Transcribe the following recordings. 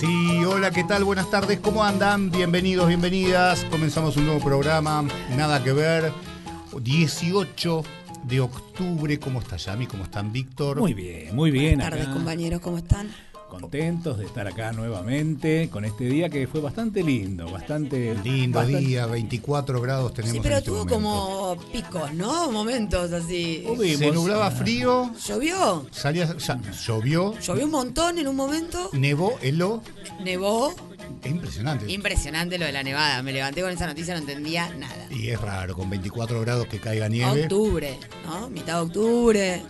Sí, hola, ¿qué tal? Buenas tardes, ¿cómo andan? Bienvenidos, bienvenidas. Comenzamos un nuevo programa, Nada que ver. 18 de octubre, ¿cómo está Yami? ¿Cómo están Víctor? Muy bien, muy bien. Buenas tardes, acá. compañeros, ¿cómo están? Contentos de estar acá nuevamente con este día que fue bastante lindo, bastante Lindo bastante- día, 24 grados tenemos Sí, pero en este tuvo momento. como picos, ¿no? Momentos así. Se nublaba frío, ¿Llovió? salía, llovió, Llovió un montón en un momento. nevó, heló. Nevó. Es impresionante. Impresionante lo de la nevada. Me levanté con esa noticia, no entendía nada. Y es raro, con 24 grados que caiga nieve. Octubre, ¿no? Mitad de octubre.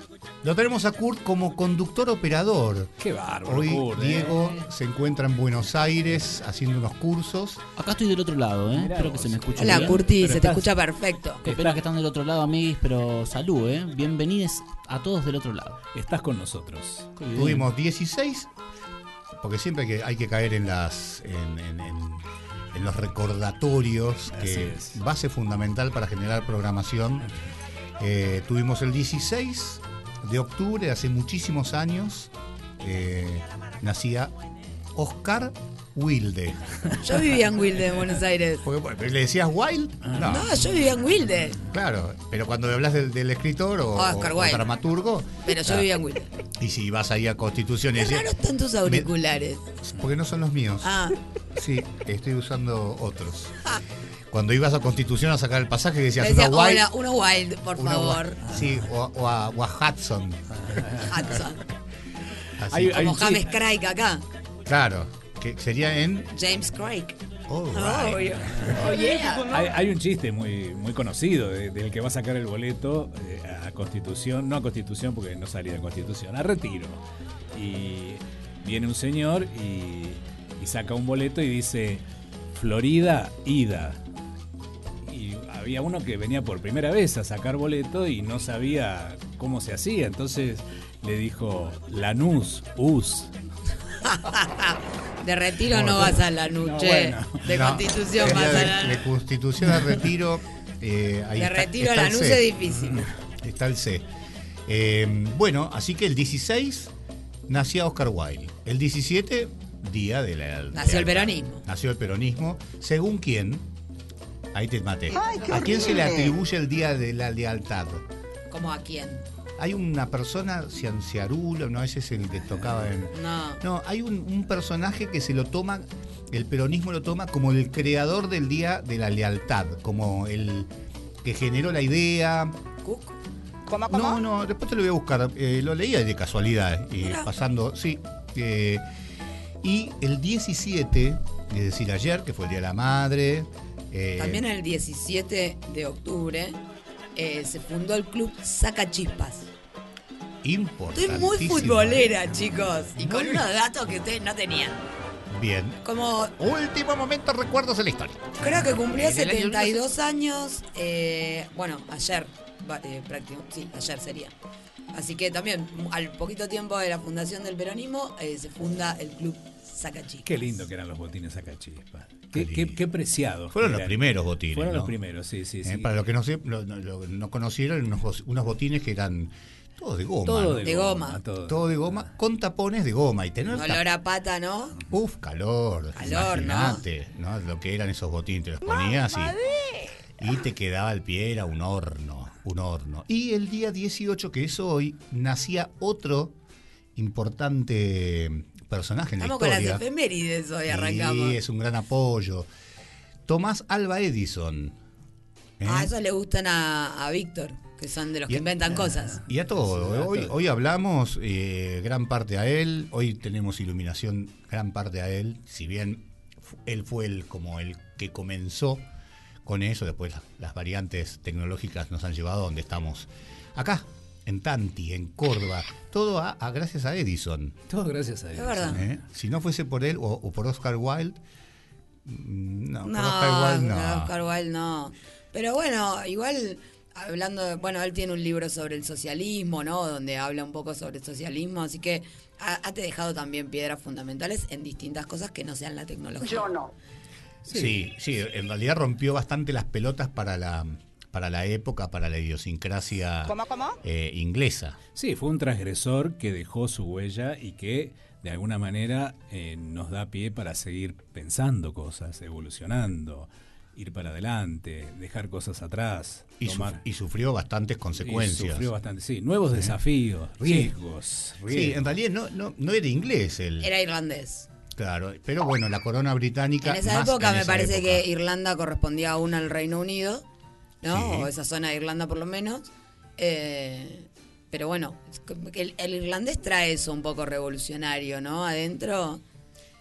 Lo tenemos a Kurt como conductor operador. Qué bárbaro. Hoy Kurt, ¿eh? Diego se encuentra en Buenos Aires haciendo unos cursos. Acá estoy del otro lado, ¿eh? Mirá Espero que se me escuche Hola, bien. Curti, pero se te escucha perfecto. Qué pena que están del otro lado, amiguis, pero salud, ¿eh? Bienvenidos a todos del otro lado. Estás con nosotros. Tuvimos 16, porque siempre hay que, hay que caer en las en, en- en- en los recordatorios, Así que es. base fundamental para generar programación. Eh, tuvimos el 16 de octubre, hace muchísimos años, eh, nacía Oscar Wilde. Yo vivía en Wilde, en Buenos Aires. Porque, ¿Le decías Wild? No, No, yo vivía en Wilde. claro, pero cuando hablas del, del escritor o, Oscar o Wilde. dramaturgo, Pero yo ah, vivía en Wilde. y si vas ahí a Constitución y decís- raros están tus auriculares. porque no son los míos. Ah, Sí, estoy usando otros. Cuando ibas a Constitución a sacar el pasaje decías decía, una Wild. uno wild, por una favor. Sí, o, o a, o a Hudson. Hudson. Así. Hay- Como James. Craig acá. Claro, que sería en. James Craig. Oh, yeah. Oh, yeah. Hay, hay un chiste muy, muy conocido de- del que va a sacar el boleto eh, a Constitución, no a Constitución porque no salía de Constitución, a Retiro. Y viene un señor y, y saca un boleto y dice Florida, ida. Había uno que venía por primera vez a sacar boleto y no sabía cómo se hacía. Entonces le dijo Lanús, US. De retiro Bueno, no vas a la noche. no, bueno. De No, constitución vas de, a la de Constitución a Retiro. eh, ahí De está- retiro a está la el luz C. es difícil. Está el C. Eh, bueno, así que el 16 nacía Oscar Wilde. El 17, día de la. Nació de el peronismo. Nació el peronismo. Según quién. Ahí te maté. ¿A quién se le atribuye el día de la lealtad? ¿Cómo a quién? Hay una persona, Cianciarulo, no, ese es el que tocaba en. No. No, hay un, un personaje que se lo toma, el peronismo lo toma como el creador del Día de la Lealtad, como el que generó la idea. Cook. No, no, después te lo voy a buscar. eh, lo leía de casualidad, y Mirá. pasando, sí. eh, y el 17, es decir, ayer, que fue el Día de la Madre. Eh, También el 17 de octubre eh, se fundó el club Saca Chispas. Estoy muy futbolera, chicos. Y con unos datos que ustedes no tenían. Bien. Como Último momento, recuerdos de la historia. creo que año 72 años. eh, bueno, ayer. va- eh, prácti- sí, ayer sería. Así que también, al poquito tiempo de la fundación del peronismo, eh, se funda el club Saca Chispas. Qué lindo que eran los botines acá, chispa. Qué Qué, qué, preciados. Fueron los eran. primeros botines. Fueron ¿no? los primeros, sí, sí, Eh, sí. para los que no, se- lo- no, lo- no conocieron, unos, bo- unos botines que eran todos de goma. Todo ¿no? de, goma. goma. todo. Todo de goma, con tapones de goma. Y tener Olor a pata, ¿no? Uf, calor. Calor, ¿no? Imagínate, ¿no? Lo que eran esos botines. Te los ponías y, y te quedaba el pie, era un horno. Un horno. Y el día 18, que es hoy, nacía otro importante personaje en Estamos la con las historia. efemérides hoy, arrancamos. Sí, es un gran apoyo. Tomás Alba Edison. ¿eh? Ah, eso le gustan a, a Víctor, que son de los que inventan cosas. Y a todo. Sí, a Hoy, todo. hoy hablamos eh, gran parte a él. Hoy tenemos iluminación gran parte a él. Si bien él fue el como el que comenzó con eso, después la- las variantes tecnológicas nos han llevado a donde estamos acá, en Tanti, en Córdoba. Todo a, a- gracias a Edison. Todo gracias a verdad. ¿eh? Si no fuese por él o, o por Oscar Wilde, mm, no, No, por Oscar Wilde no. no, Oscar Wilde no. Pero bueno, igual hablando, de- bueno, él tiene un libro sobre el socialismo, ¿no? Donde habla un poco sobre el socialismo, así que ha, ha te dejado también piedras fundamentales en distintas cosas que no sean la tecnología. Yo no. Sí, sí, en realidad rompió bastante las pelotas para la, para la época, para la idiosincrasia eh, inglesa. Sí, fue un transgresor que dejó su huella y que de alguna manera eh, nos da pie para seguir pensando cosas, evolucionando, ir para adelante, dejar cosas atrás. Y, tomar- y sufrió bastantes y consecuencias. sufrió bastante, sí. Nuevos desafíos, riesgos. Sí, riesgos. en realidad no, no, no era inglés él. Era irlandés. Claro, pero bueno, la corona británica. En esa más época en me esa parece época. que Irlanda correspondía aún al Reino Unido, ¿no? Sí. O esa zona de Irlanda por lo menos. Eh, pero bueno, el, el irlandés trae eso un poco revolucionario, ¿no? Adentro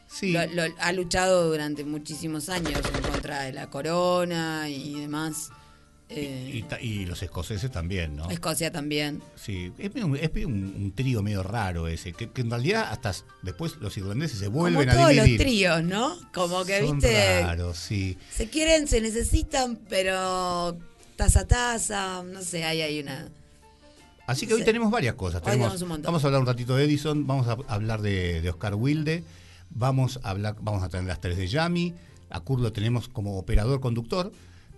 Sí, lo- lo- ha luchado durante muchísimos años en contra de la corona y demás. Eh, y, los escoceses también, ¿no? Escocia también. Sí, es, un, un trío medio raro ese, que, que en realidad hasta después los irlandeses se vuelven Como a todos los dividir. tríos, ¿no? Como que, Son viste, raros, sí. se quieren, se necesitan, pero taza a taza, no sé, ahí hay una... Así que hoy tenemos varias cosas. Hoy Tenemos- un vamos a hablar un ratito de Edison, vamos a hablar de, de Oscar Wilde, vamos a hablar, vamos a tener las tres de Yami, a Kurt lo tenemos como operador conductor,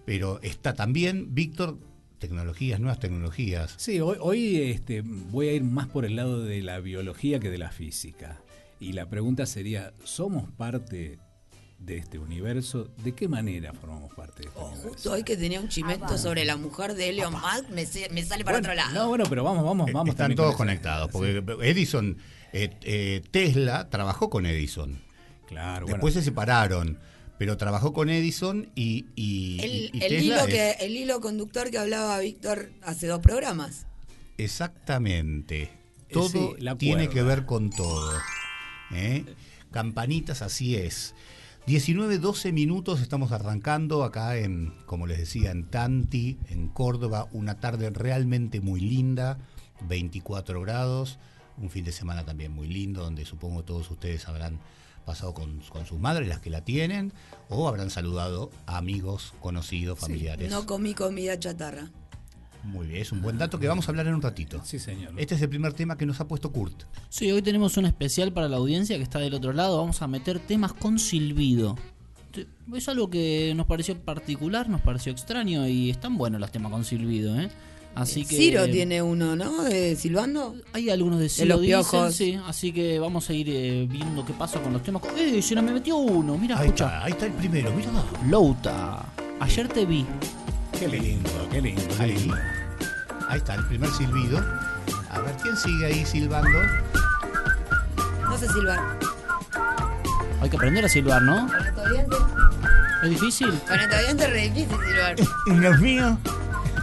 pero está también Víctor, tecnologías, nuevas tecnologías. Sí, hoy, hoy este, voy a ir más por el lado de la biología que de la física. Y la pregunta sería, ¿somos parte de este universo? ¿De qué manera formamos parte de este Oh, universo? justo hoy que tenía un chimento sobre la mujer de Elon Musk, me, sale para Bueno, otro lado. No, bueno, pero vamos, vamos, Eh, vamos. Están todos con conectados, porque Edison, eh, eh, Tesla trabajó con Edison. Claro, Después bueno. se separaron, pero trabajó con Edison y, y- el, y- hilo es- que, el hilo conductor que hablaba Víctor hace dos programas. Exactamente. Todo sí, la tiene que ver con todo. ¿eh? Campanitas, así es. 19, 12 minutos estamos arrancando acá en, como les decía, en Tanti, en Córdoba. Una tarde realmente muy linda, 24 grados. Un fin de semana también muy lindo, donde supongo todos ustedes habrán pasado con, con sus madres, las que la tienen, o habrán saludado a amigos, conocidos, familiares. No comí comida chatarra. Muy bien, es un buen dato que vamos a hablar en un ratito. Sí, señor. Este es el primer tema que nos ha puesto Kurt. Sí, hoy tenemos un especial para la audiencia que está del otro lado. Vamos a meter temas con silbido. Es algo que nos pareció particular, nos pareció extraño y están buenos los temas con silbido, ¿eh? Así que Ciro tiene uno, ¿no? De silbando. Hay algunos de Ciro los dicen, sí, así que vamos a ir eh, viendo qué pasa con los temas. ¡Eh! Se nos me metió uno, mira, Ahí escucha. está, ahí está el primero, mira. Louta. Ayer te vi. Qué lindo, qué lindo, qué Ahí. lindo. Ahí está el primer silbido. A ver, ¿quién sigue ahí silbando? No sé silbar. Hay que aprender a silbar, ¿no? Con estos dientes. ¿Es difícil? Con estos dientes es re difícil silbar. Los míos.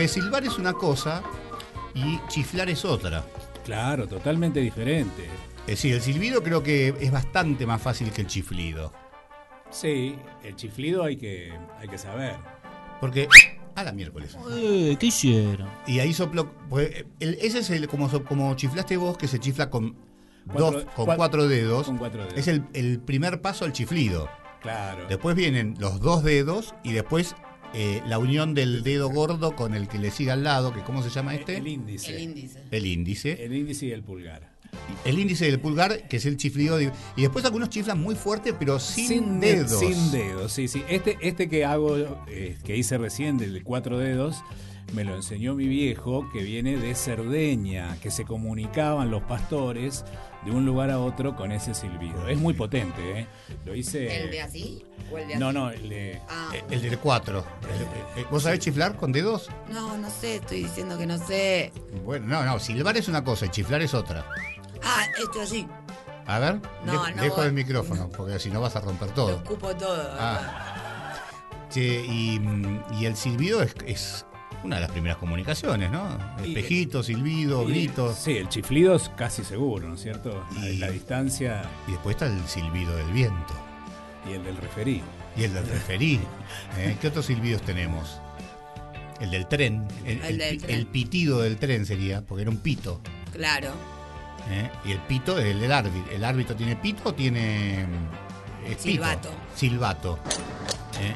Porque silbar es una cosa y chiflar es otra. Claro, totalmente diferente. Es decir, el silbido creo que es bastante más fácil que el chiflido. Sí, el chiflido hay que, hay que saber. Porque. A la miércoles. Eh, ¿Qué hicieron? Y ahí soplo. pues, el- ese es el. Como, como chiflaste vos, que se chifla con. Cuatro- dos, con cua- cuatro dedos. con cuatro dedos. Es el, el primer paso al chiflido. Claro. Después vienen los dos dedos y después eh, la unión del dedo gordo con el que le sigue al lado, que ¿cómo se llama este? El índice. El índice. El índice. El índice y el pulgar. El índice del pulgar, que es el chiflido. de- y después algunos chiflan muy fuerte, pero sin, de- dedos. Sin dedos, sí, sí. Este, este que hago, eh, que hice recién, del de cuatro dedos, me lo enseñó mi viejo, que viene de Cerdeña, que se comunicaban los pastores de un lugar a otro con ese silbido. Es muy potente, ¿eh? Lo hice... ¿El de así? ¿O el de No, así? no, el de... Ah, Eh, El del 4. ¿Vos sabés chiflar con dedos? no, no sé, estoy diciendo que no sé. Bueno, no, no. Silbar es una cosa y chiflar es otra. Ah, esto así. A ver, No, de- no dejo voy. el micrófono, porque si no vas a romper Lo todo. escupo todo. Ah. Che, y, mm, y el silbido es, es una de las primeras comunicaciones, ¿no? Y- Espejito, silbido, y- gritos. Sí, el chiflido es casi seguro, ¿no es cierto? La- Y- La distancia Y después está el silbido del viento. y el del referí. Y el del referí. ¿eh? ¿Qué otros silbidos tenemos? El del tren. El, El el del tren. el pitido del tren sería, porque era un pito. Claro. ¿eh? Y el pito es el del árbitro. ¿El árbitro tiene pito o tiene. mm? Silbato. Silbato. ¿eh?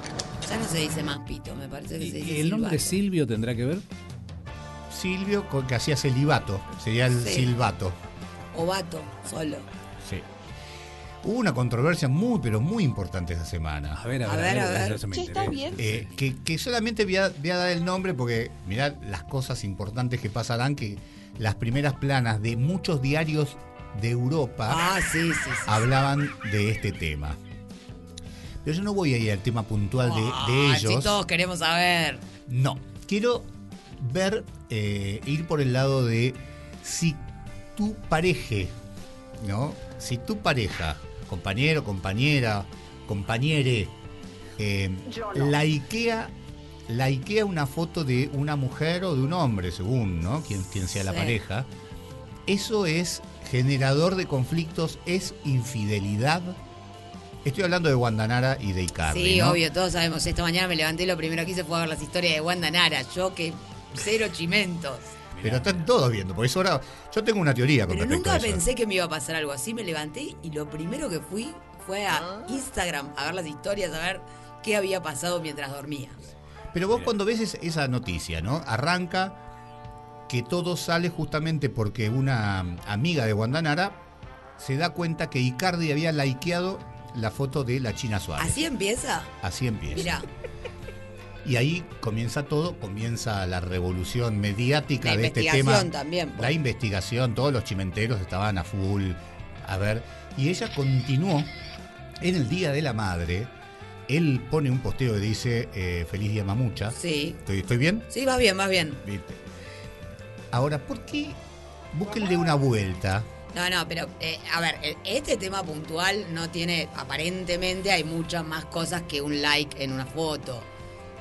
Ya no se dice más pito, me parece que ¿Y, se y dice el nombre silbato. Silvio tendrá que ver? Silvio, con que hacía celibato. Sería el Sí. silbato. O vato, solo. Sí. Hubo una controversia muy, pero muy importante esa semana. A ver, a A ver, ver, a ver. eso me Che, está interesa. bien. Eh, que, que solamente voy a, voy a dar el nombre porque mirad las cosas importantes que pasarán, que las primeras planas de muchos diarios de Europa Ah, sí, sí, sí. hablaban de este tema. Pero yo no voy a ir al tema puntual de, de ellos. Si todos queremos saber. No, quiero ver, eh, ir por el lado de si tu pareja, ¿no? Si tu pareja, compañero, compañera, compañere, eh, likea, likea una foto de una mujer o de un hombre, según, ¿no? Quien, quien sea la Sí. pareja, eso es generador de conflictos, es infidelidad. Estoy hablando de Guandanara y de Icardi. Sí, ¿no? obvio, todos sabemos. Esta mañana me levanté y lo primero que hice fue ver las historias de Wanda Nara. Yo que cero chimentos. Pero están todos viendo, porque es hora. Yo tengo una teoría con Pero respecto nunca a eso. pensé que me iba a pasar algo así. Me levanté y lo primero que fui fue a Instagram a ver las historias, a ver qué había pasado mientras dormía. Pero vos cuando ves es- esa noticia, ¿no? Arranca que todo sale justamente porque una amiga de Guandanara se da cuenta que Icardi había likeado la foto de la China Suárez. ¿Así empieza? Así empieza. Mira, Y ahí comienza todo, comienza la revolución mediática La de este investigación tema. también, pues. La investigación, todos los chimenteros estaban a full. A ver, y ella continuó en el Día de la Madre. Él pone un posteo que dice eh, Feliz Día Mamucha. sí. ¿Estoy, estoy bien? Sí, va bien, va bien. ¿Viste? Ahora, ¿por qué búsquenle una vuelta? No, no, pero eh, a ver, este tema puntual no tiene, aparentemente hay muchas más cosas que un like en una foto.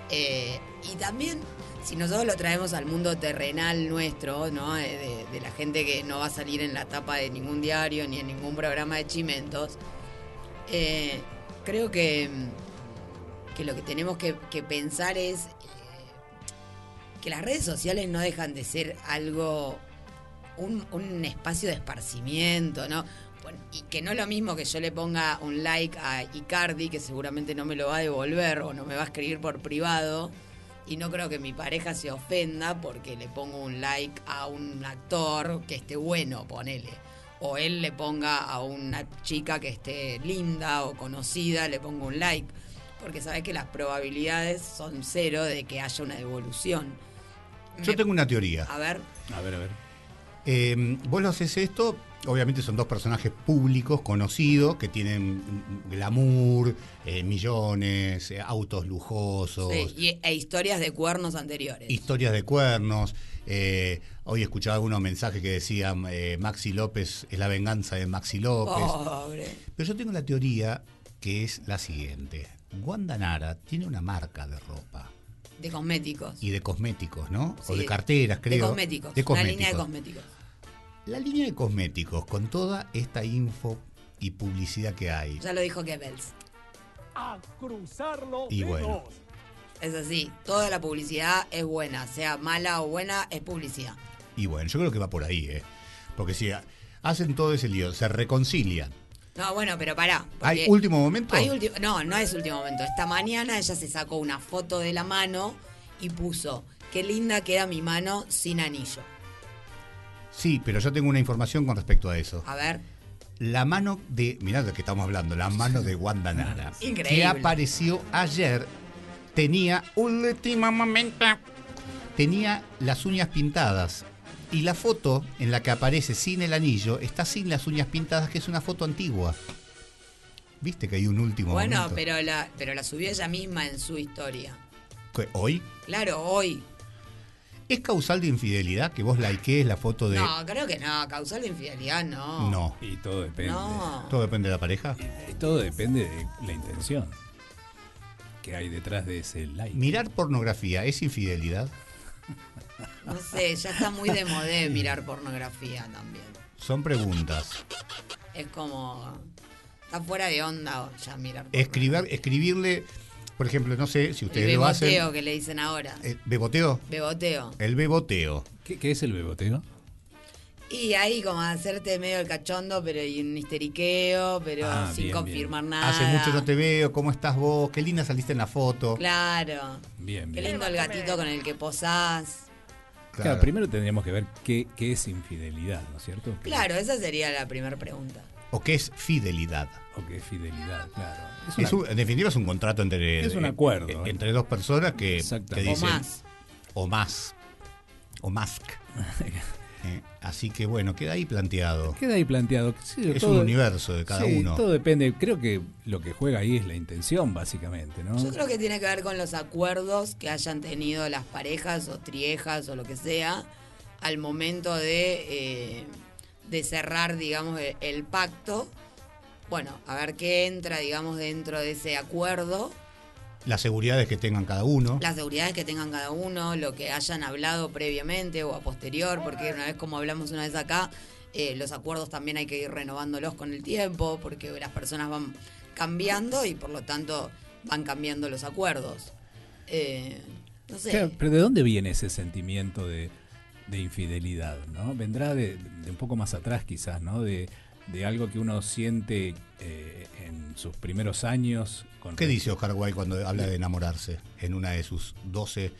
Eh, y también, si nosotros lo traemos al mundo terrenal nuestro, ¿no? Eh, De, de la gente que no va a salir en la tapa de ningún diario ni en ningún programa de chimentos, creo que, que lo que tenemos que, pensar es que las redes sociales no dejan de ser algo, un, un espacio de esparcimiento, ¿no? Bueno, Y que no es lo mismo que yo le ponga un like a Icardi, que seguramente no me lo va a devolver o no me va a escribir por privado. Y no creo que mi pareja se ofenda porque le pongo un like a un actor que esté bueno, ponele. O él le ponga a una chica que esté linda o conocida, le pongo un like. Porque sabes que las probabilidades son cero de que haya una devolución. Yo Me- tengo una teoría. A ver, A ver, a ver. Eh, vos lo haces esto, obviamente son dos personajes públicos, conocidos, que tienen glamour, eh, millones, eh, autos lujosos, sí, y- e historias de cuernos anteriores. historias de cuernos. eh, hoy escuchaba algunos mensajes que decían Maxi López es la venganza de Maxi López. Pobre. Pero yo tengo la teoría que es la siguiente. Wanda Nara tiene una marca de ropa De cosméticos. y de cosméticos, ¿no? o de carteras, creo. De cosméticos. De Una línea de cosméticos. La línea de cosméticos, con toda esta info y publicidad que hay, Ya lo dijo Goebbels. a cruzar los Y bueno. Es así, toda la publicidad es buena, sea mala o buena, es publicidad. y bueno, yo creo que va por ahí, ¿eh? Porque si ha- hacen todo ese lío, se reconcilian. No, bueno, pero pará. ¿Hay último momento? hay ulti- no, no es último momento. Esta mañana ella se sacó una foto de la mano y puso, qué linda queda mi mano sin anillo. Sí, pero yo tengo una información con respecto a eso. A ver, La mano de, mirá de qué estamos hablando, la mano de Wanda Nara, Increíble. que apareció ayer, tenía último momento, tenía las uñas pintadas. Y la foto en la que aparece sin el anillo está sin las uñas pintadas, que es una foto antigua. ¿Viste que hay un último bueno, momento? pero la, pero la subió ella misma en su historia. ¿Qué, ¿Hoy? Claro, hoy. ¿Es causal de infidelidad que vos likees la foto de.? No, creo que no, causal de infidelidad no. No. Y todo depende. No. Todo depende de la pareja. Y todo depende de la intención que hay detrás de ese like. ¿Mirar pornografía es infidelidad? No sé, ya está muy de modé mirar pornografía también. Son preguntas. Es como. Está fuera de onda ya mirar. Escribir, escribirle, por ejemplo, no sé si ustedes lo hacen. beboteo que le dicen ahora. Eh, ¿Beboteo? Beboteo. El beboteo. ¿Qué, qué es el beboteo? Y ahí como hacerte medio el cachondo, pero y un histeriqueo, pero Ah, sin bien, confirmar nada. Hace mucho no te veo, ¿cómo estás vos? Qué linda saliste en la foto. Claro. Bien, Qué bien. lindo el gatito con el que posás. Claro, Claro. primero tendríamos que ver qué, qué es infidelidad, ¿no es cierto? Claro, esa sería la primera pregunta. ¿O qué es fidelidad? O qué es fidelidad, claro. Es un- en definitiva es un contrato entre, Es un eh, acuerdo, eh, ¿eh? entre dos personas que, que Exactamente. O dicen más. o más o más. Eh, así que bueno, queda ahí planteado. Queda ahí planteado. Sí, Es todo- un universo de cada sí, uno. Todo depende. Creo que lo que juega ahí es la intención, básicamente, ¿no? Yo creo que tiene que ver con los acuerdos que hayan tenido las parejas o triejas o lo que sea al momento de, eh, de cerrar, digamos, el pacto. Bueno, a ver qué entra, digamos, dentro de ese acuerdo, Las seguridades que tengan cada uno. las seguridades que tengan cada uno, lo que hayan hablado previamente o a posterior, porque una vez como hablamos una vez acá, eh, los acuerdos también hay que ir renovándolos con el tiempo, porque las personas van cambiando y por lo tanto van cambiando los acuerdos. Eh, no sé. Claro, pero ¿de dónde viene ese sentimiento de, de infidelidad? ¿no? Vendrá de, de un poco más atrás quizás, ¿no? De, de algo que uno siente eh, en sus primeros años. Con ¿Qué dice Oscar Wilde cuando habla de enamorarse? En una de sus 12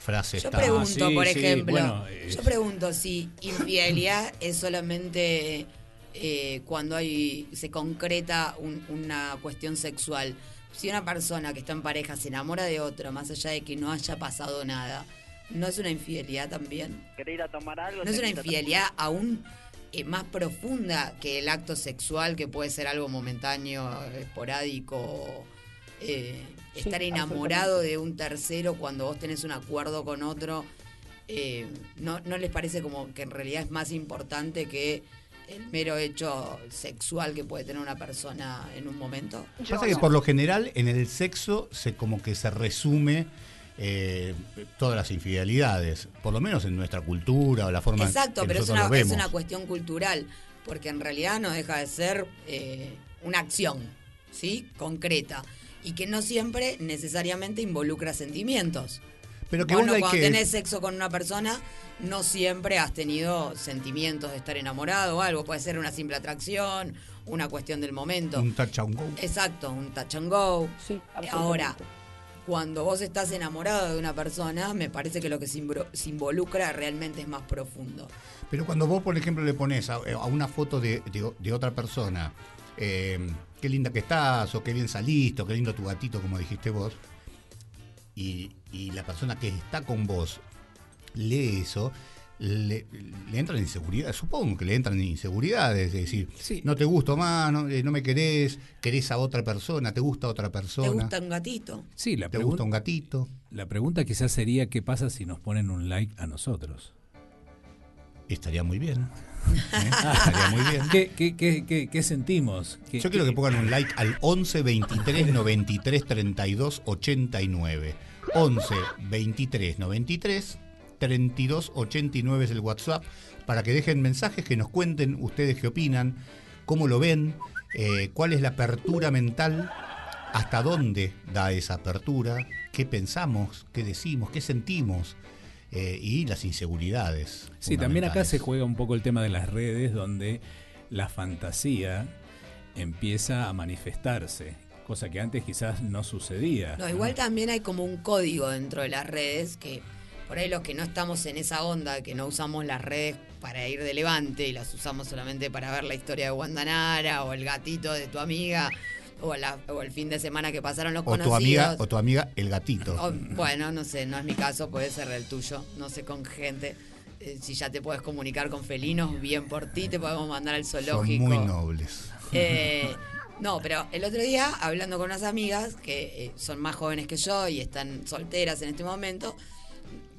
frases. Yo tan- pregunto, sí, por sí, ejemplo, bueno, eh, yo pregunto si infidelidad es solamente eh, cuando hay se concreta un- una cuestión sexual. Si una persona que está en pareja se enamora de otro, más allá de que no haya pasado nada, ¿no es una infidelidad también? ¿Querés ir a tomar algo? ¿No es una infidelidad aún eh, más profunda que el acto sexual, que puede ser algo momentáneo, esporádico? eh, estar enamorado de un tercero cuando vos tenés un acuerdo con otro, eh, ¿no, ¿no les parece como que en realidad es más importante que el mero hecho sexual que puede tener una persona en un momento? Pasa que por lo general en el sexo se como que se resume eh, todas las infidelidades, por lo menos en nuestra cultura o la forma Exacto, que pero es una, es una cuestión cultural, porque en realidad no deja de ser eh, una acción, ¿sí? Concreta, y que no siempre necesariamente involucra sentimientos. Pero que Vos vos no, like cuando que- tenés sexo con una persona, no siempre has tenido sentimientos de estar enamorado o algo. Puede ser una simple atracción, una cuestión del momento. Un touch and go. Exacto, un touch and go. Sí, absolutamente. Ahora, cuando vos estás enamorado de una persona, me parece que lo que se, involucra realmente es más profundo. Pero cuando vos, por ejemplo, le pones a, a una foto de, otra persona, eh, qué linda que estás, o qué bien saliste, o qué lindo tu gatito, como dijiste vos, y la persona que está con vos lee eso, le, le entran inseguridades, supongo que le entran inseguridades, es decir, Sí. no te gusto más, no, eh, no me querés, querés a otra persona, te gusta otra persona, ¿Te gusta un gatito? Sí, la, te gusta un gatito. la pregunta quizás sería qué pasa si nos ponen un like a nosotros. Estaría muy bien. ¿eh? Estaría muy bien. ¿Qué, qué, qué, qué- qué sentimos? ¿Qué- Yo quiero que pongan un like al 11 23 93 32 89. 11 23 93 32 89 es el WhatsApp para que dejen mensajes que nos cuenten ustedes qué opinan, cómo lo ven, eh, cuál es la apertura mental, hasta dónde da esa apertura, qué pensamos, qué decimos, qué sentimos eh, y las inseguridades. Sí, también acá se juega un poco el tema de las redes, donde la fantasía empieza a manifestarse, cosa que antes quizás no sucedía. No, igual también hay como un código dentro de las redes que por ahí los que no estamos en esa onda, que no usamos las redes para ir de levante y las usamos solamente para ver la historia de Guandanara o el gatito de tu amiga o, la- o el fin de semana que pasaron los o conocidos. tu amiga o tu amiga el gatito. O, bueno, no sé, no es mi caso, puede ser el tuyo, no sé con gente. Eh, si ya te puedes comunicar con felinos, bien por ti, te podemos mandar al Son zoológico. muy nobles. Eh, no, pero el otro día, hablando con unas amigas que eh, son más jóvenes que yo y están solteras en este momento,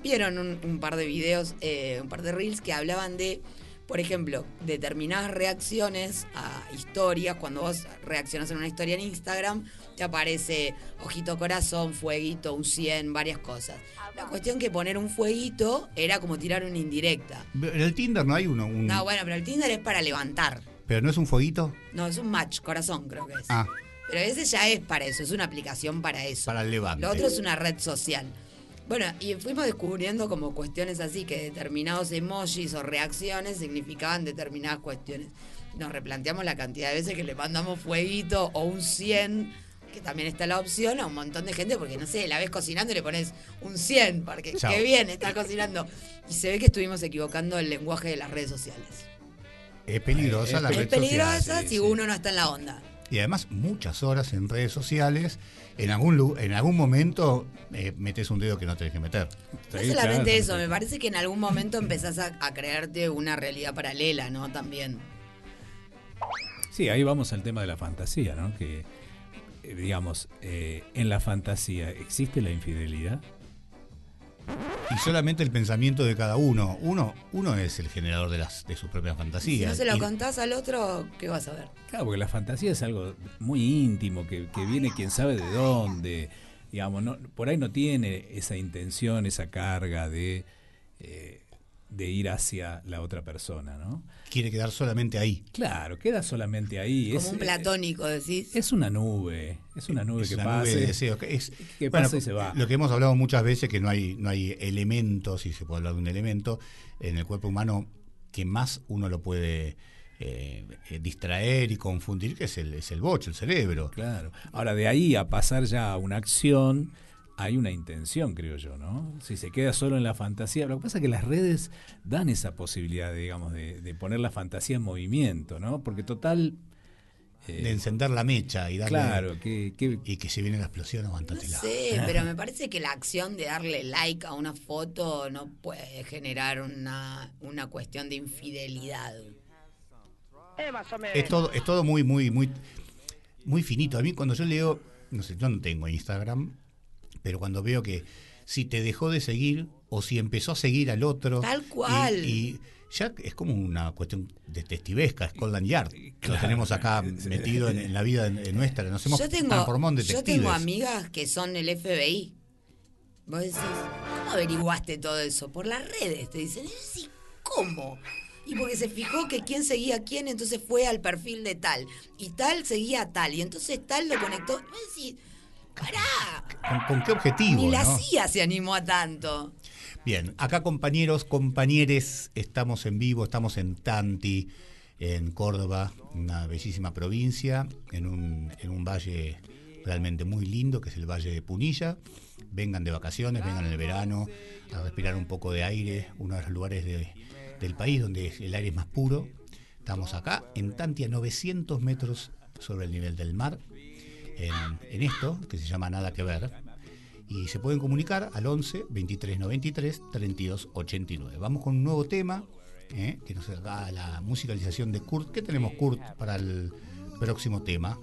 vieron un, un par de videos, eh, un par de reels que hablaban de, por ejemplo, determinadas reacciones a historias. Cuando vos reaccionas en una historia en Instagram, te aparece ojito corazón, fueguito, un 100, varias cosas. La cuestión que poner un fueguito era como tirar una indirecta. En el Tinder no hay uno, un- No, bueno, pero el Tinder es para levantar. pero no es un fueguito. No, es un match, corazón creo que es. Ah, Pero ese ya es para eso, es una aplicación para eso. para el levante. Lo otro es una red social. Bueno, y fuimos descubriendo como cuestiones así, que determinados emojis o reacciones significaban determinadas cuestiones. Nos replanteamos la cantidad de veces que le mandamos fueguito o un 100, que también está la opción, a un montón de gente, porque no sé, la ves cocinando y le pones un 100, porque Chao. qué bien, está cocinando. Y se ve que estuvimos equivocando el lenguaje de las redes sociales. Es peligrosa Es la Es red peligrosa social. si sí. uno no está en la onda. Y además muchas horas en redes sociales. En algún lu- en algún momento eh, metes un dedo que no tenés que meter. No solamente claro, eso, me parece que en algún momento empezás a, a creerte una realidad paralela, ¿no? También. Sí, ahí vamos al tema de la fantasía, ¿no? Que, eh, digamos, eh, en la fantasía existe la infidelidad. Y solamente el pensamiento de cada uno. Uno, uno es el generador de las de sus propias Si fantasías. no se lo Y- contás al otro, ¿qué vas a ver? Claro, porque la fantasía es algo muy íntimo, que, que viene quién sabe de dónde. Digamos, no, por ahí no tiene esa intención, esa carga de, eh, de ir hacia la otra persona, ¿no? quiere quedar solamente ahí. Claro, queda solamente ahí. Como es, un platónico, decís. Es una nube, es una nube Es que una pasa. nube de deseos. que es- que bueno, pasa y se va. Lo que hemos hablado muchas veces que no hay, no hay elementos, si se puede hablar de un elemento, en el cuerpo humano que más uno lo puede eh, distraer y confundir, que es el, es el bocho, el cerebro. Claro. Ahora, de ahí a pasar ya a una acción, hay una intención, creo yo, ¿no? Si se queda solo en la fantasía, lo que pasa es que las redes dan esa posibilidad, digamos, de, de poner la fantasía en movimiento, ¿no? Porque total... eh, De encender la mecha y darle. claro, que, que- Y que si viene la explosión, No aguántatela. sé, pero me parece que la acción de darle like a una foto no puede generar una, una cuestión de infidelidad. Es todo, es todo muy, muy, muy, muy finito. A mí cuando yo leo, no sé, yo no tengo Instagram, pero cuando veo que si te dejó de seguir o si empezó a seguir al otro. Tal cual. Y, y ya es como una cuestión detestivesca, es Cold and Yard. Lo Claro. tenemos acá metido en, en la vida de- nuestra. Nos hemos Yo tengo, transformado en yo detectives. tengo amigas que son el FBI. Vos decís, ¿cómo averiguaste todo eso? Por las redes, te dicen. Y yo decís, ¿cómo? Y porque se fijó que quién seguía a quién, entonces fue al perfil de tal. Y tal seguía a tal. Y entonces tal lo conectó. Vos decís, Pará. ¿Con, con qué objetivo? Ni la no? CIA se animó a tanto. Bien, acá compañeros, compañeres, estamos en vivo, estamos en Tanti, en Córdoba, una bellísima provincia, en un, en un valle realmente muy lindo, que es el Valle de Punilla. Vengan de vacaciones, vengan en el verano a respirar un poco de aire, uno de los lugares de- del país donde el aire es más puro. Estamos acá, en Tanti, a 900 metros sobre el nivel del mar, en, en esto, que se llama Nada que Ver. Y se pueden comunicar al 11 23 93 32 89. Vamos con un nuevo tema ¿eh? que nos da la musicalización de Kurt. ¿Qué tenemos, Kurt, para el próximo tema?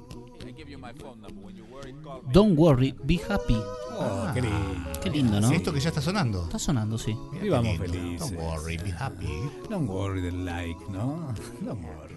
Don't worry, be happy. Oh, qué lindo. Qué lindo, ¿no? ¿Es esto que ya está sonando? Está sonando, sí. Vivamos felices. Don't worry, be happy. Don't worry the like, ¿no? Don't worry.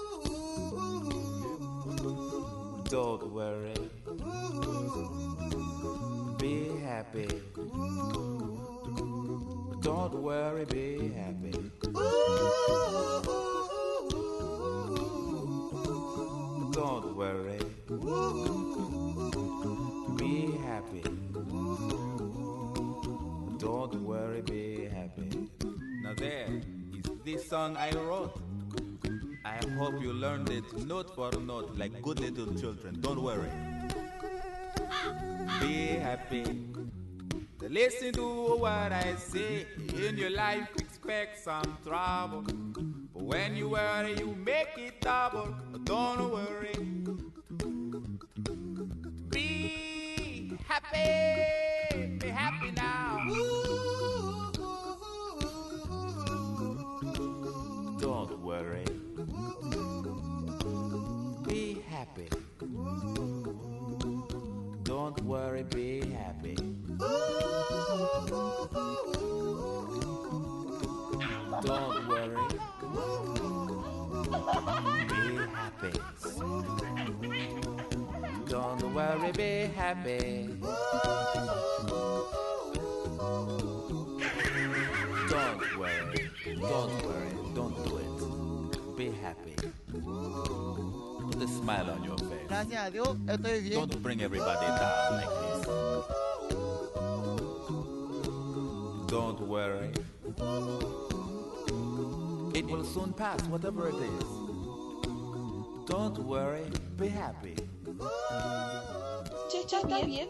Don't worry. Be happy. Don't worry, be happy. Don't worry. Be happy. Don't worry, be happy. Now there is this song I wrote. I hope you learned it note for note like good little children. Don't worry. Be happy. Listen to what I say. In your life, expect some trouble. But when you worry, you make it double. Don't worry. Be happy. Worry, be happy. Don't worry. Be happy. Don't worry, be happy. Don't worry. Don't worry. Don't do it. Be happy. A smile on your face. Gracias a Dios, estoy bien. Don't bring everybody down like this. Don't worry. It will soon pass, whatever it is. Don't worry, be happy. Che, ¿estás bien?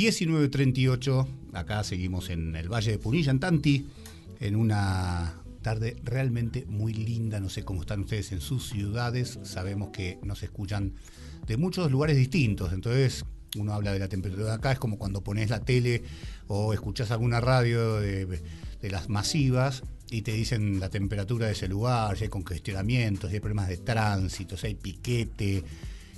19.38, acá seguimos en el Valle de Punilla, en Tanti, en una tarde realmente muy linda, no sé cómo están ustedes en sus ciudades, sabemos que nos escuchan de muchos lugares distintos, entonces uno habla de la temperatura de acá, es como cuando pones la tele o escuchás alguna radio de, de las masivas y te dicen la temperatura de ese lugar, si hay congestionamientos, si hay problemas de tránsito, si hay piquete.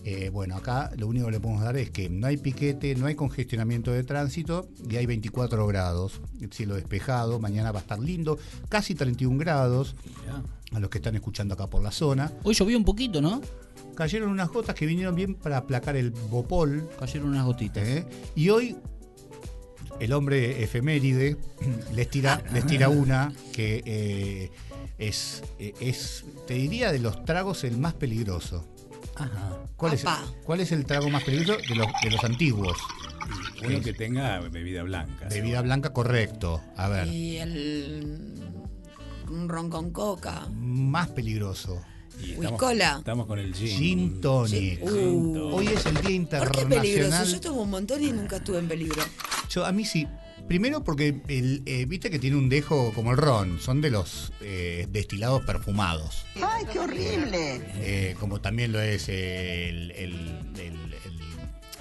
Eh, bueno, acá lo único que le podemos dar es que no hay piquete, no hay congestionamiento de tránsito y hay 24 grados, el cielo despejado, mañana va a estar lindo, casi 31 grados, a los que están escuchando acá por la zona. Hoy llovió un poquito, ¿no? Cayeron unas gotas que vinieron bien para aplacar el bopol. Cayeron unas gotitas. ¿eh? Y hoy el hombre efeméride les tira, les tira una que eh, es, eh, es, te diría, de los tragos el más peligroso. Ajá. ¿Cuál, es. ¿Cuál es el trago más peligroso? De los, de los antiguos. Uno que tenga bebida blanca. Bebida blanca, correcto. A ver, Y el. Un ron con coca. más peligroso. Y. Estamos con el gin. Gin tonic. Uh. Hoy es el Día ¿Por qué peligroso? Internacional. Yo tomo un montón y nunca estuve en peligro. Yo, a mí sí. Primero porque el, eh, viste que tiene un dejo como el ron, son de los eh, destilados perfumados. ¡Ay, qué horrible! Eh, como también lo es el, el- el- el,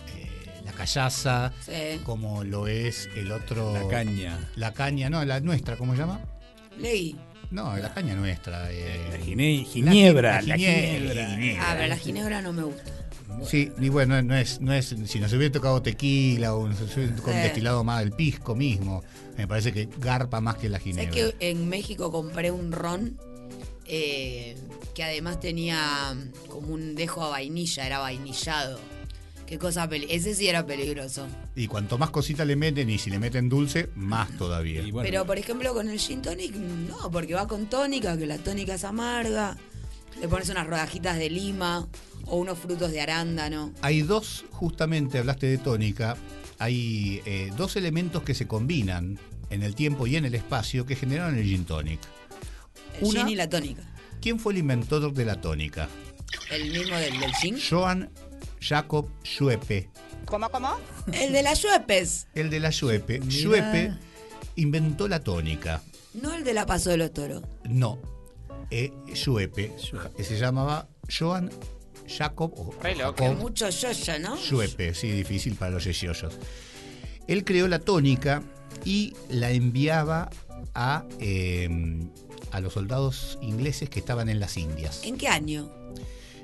eh, la callaza, Sí. como lo es el otro... La caña. La caña, no, la nuestra, ¿cómo se llama? Leí. No, la caña nuestra. eh, La gine- ginebra. la La ginebra. ginebra. Ah, pero la ginebra no me gusta. Sí, y bueno, no es, no es, si nos hubiera tocado tequila o nos hubiera tocado un destilado más del pisco mismo, me parece que garpa más que la ginebra. que en México compré un ron eh, que además tenía como un dejo a vainilla, era vainillado. Qué cosa Ese sí era peligroso. Y cuanto más cositas le meten y si le meten dulce, más todavía. Bueno, Pero por ejemplo con el gin tonic, no, porque va con tónica, que la tónica es amarga. Le pones unas rodajitas de lima o unos frutos de arándano. Hay dos, justamente hablaste de tónica, hay eh, dos elementos que se combinan en el tiempo y en el espacio que generan el gin tonic. El Una- gin y la tónica. ¿Quién fue el inventor de la tónica? El mismo del, del gin. Johann Jacob Schweppe. ¿Cómo, cómo? El de las Schweppes, El de la Schweppe. Schweppe inventó la tónica. no el de la Paso de los Toros. No, eh, Schweppe. que Se llamaba Johann Jacob o Jacob Mucho yoyo, ¿no? Schweppe, sí, difícil para los yeyoyos. Él creó la tónica y la enviaba a, eh, a los soldados ingleses que estaban en las Indias. ¿En qué año?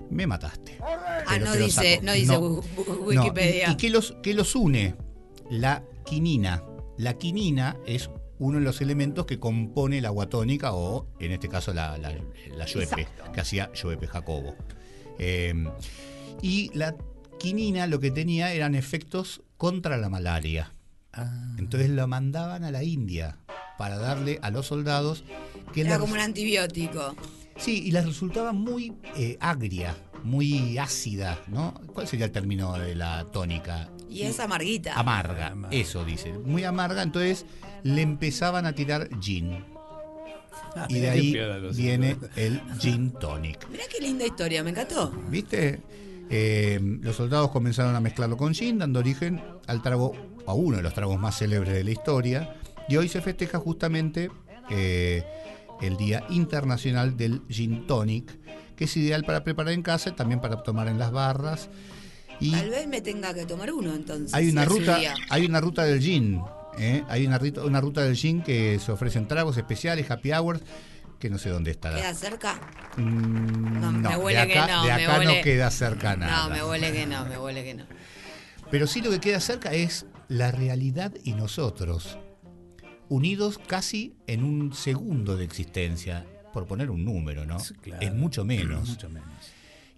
Me mataste. Ah, no dice, no dice No. No, Wikipedia. ¿Y, y qué, los, qué los une? La quinina. La quinina es uno de los elementos que compone la agua tónica o, en este caso, la, la, la que hacía Schweppe Jacobo. Eh, y la quinina lo que tenía eran efectos contra la malaria. Ah. Entonces la mandaban a la India para darle a los soldados que Era como un antibiótico. Sí, y les resultaba muy eh, agria, muy ácida, ¿no? ¿Cuál sería el término de la tónica? Y es amarguita. Amarga, eso dice. Muy amarga, entonces le empezaban a tirar gin. Y de ahí viene el gin tonic. Mirá qué linda historia, me encantó. ¿Viste? Eh, los soldados comenzaron a mezclarlo con gin, dando origen al trago, a uno de los tragos más célebres de la historia. Y hoy se festeja justamente eh, el Día Internacional del Gin Tonic, que es ideal para preparar en casa y también para tomar en las barras. Y Tal vez me tenga que tomar uno entonces. hay una ruta, hay una ruta del gin. ¿Eh? Hay una, ruta- una ruta del gin que se ofrecen tragos especiales, happy hours, que no sé dónde estará. ¿Queda cerca? Mm, No, me de huele acá, que no, de me acá no queda cerca nada. No, me huele que no, me huele que no. Pero sí lo que queda cerca es la realidad y nosotros, unidos casi en un segundo de existencia, por poner un número, ¿no? Sí, claro. Es mucho menos. Mucho menos.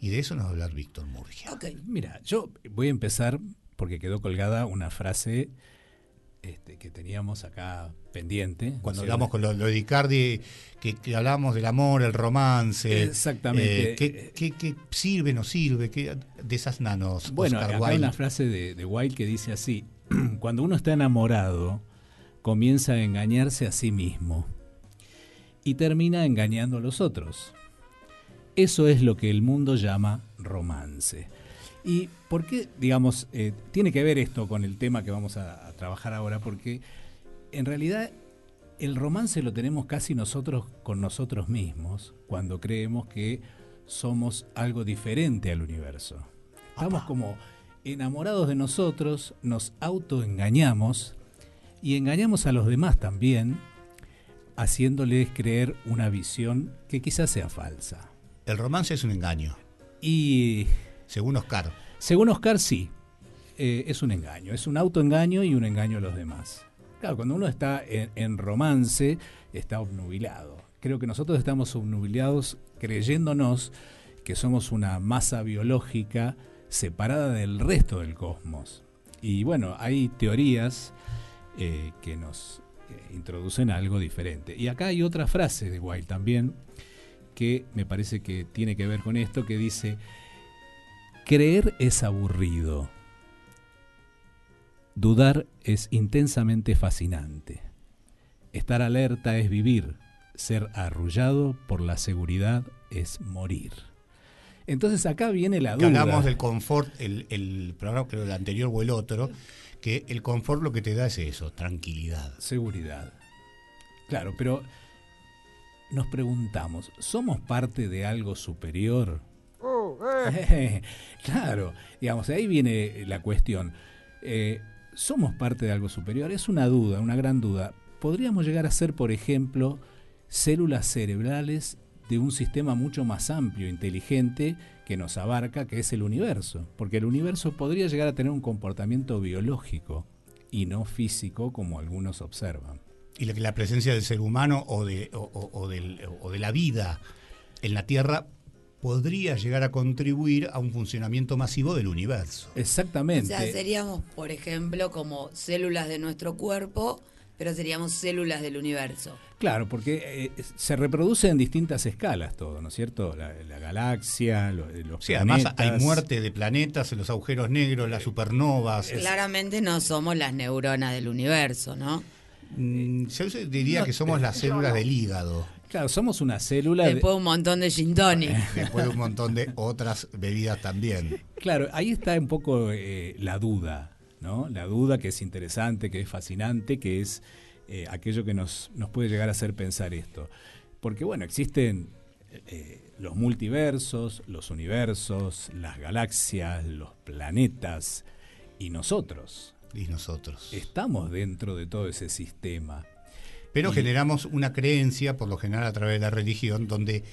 Y de eso nos va a hablar Víctor Murgia. Ok. Mira, yo voy a empezar porque quedó colgada una frase este, que teníamos acá pendiente. Cuando hablamos con lo, lo de Icardi, que, que hablábamos del amor, el romance. Exactamente. eh, ¿qué, qué- qué sirve, no sirve? ¿Qué, de esas nanos. Bueno, Oscar acá hay Wilde. una frase de, de Wilde que dice así: Cuando uno está enamorado, comienza a engañarse a sí mismo y termina engañando a los otros. Eso es lo que el mundo llama romance. ¿Y por qué, digamos, eh, tiene que ver esto con el tema que vamos a trabajar ahora? Porque en realidad el romance lo tenemos casi nosotros con nosotros mismos cuando creemos que somos algo diferente al universo. Estamos como enamorados de nosotros, nos autoengañamos y engañamos a los demás también, haciéndoles creer una visión que quizás sea falsa. El romance es un engaño, Y según Oscar. según Oscar, sí, eh, es un engaño, es un autoengaño y un engaño a los demás. Claro, cuando uno está en, romance, está obnubilado. Creo que nosotros estamos obnubilados creyéndonos que somos una masa biológica separada del resto del cosmos. Y bueno, hay teorías eh, que nos eh, introducen a algo diferente. Y acá hay otra frase de Wilde también que me parece que tiene que ver con esto, que dice, creer es aburrido, dudar es intensamente fascinante, estar alerta es vivir, ser arrullado por la seguridad es morir. Entonces acá viene la Que duda. hablamos del confort, el, el programa, creo el anterior o el otro, que el confort lo que te da es eso, tranquilidad. Seguridad. Claro, pero nos preguntamos, ¿somos parte de algo superior? claro, digamos, ahí viene la cuestión. Eh, ¿Somos parte de algo superior? Es una duda, una gran duda. Podríamos llegar a ser, por ejemplo, células cerebrales de un sistema mucho más amplio, inteligente, que nos abarca, que es el universo. Porque el universo podría llegar a tener un comportamiento biológico y no físico como algunos observan. Y la, la presencia del ser humano o de la vida en la Tierra podría llegar a contribuir a un funcionamiento masivo del universo. O Exactamente. sea, seríamos, por ejemplo, como células de nuestro cuerpo, pero seríamos células del universo. Claro, porque eh, se reproduce en distintas escalas todo, ¿no es cierto? La, la galaxia, lo- los Sí, además hay planetas. muerte de planetas, los agujeros negros, las supernovas. Claramente no somos las neuronas del universo, ¿no? Mm, Yo diría que somos las células del hígado, Claro, somos una célula. de- Después un montón de gin tonic. después de un montón de otras bebidas también. Claro, ahí está un poco eh, la duda, ¿no? La duda que es interesante, que es fascinante, que es eh, aquello que nos, nos puede llegar a hacer pensar esto. Porque, bueno, existen eh, los multiversos, los universos, las galaxias, los planetas y nosotros. Y nosotros. Estamos dentro de todo ese sistema. Pero Y- generamos una creencia, por lo general a través de la religión, donde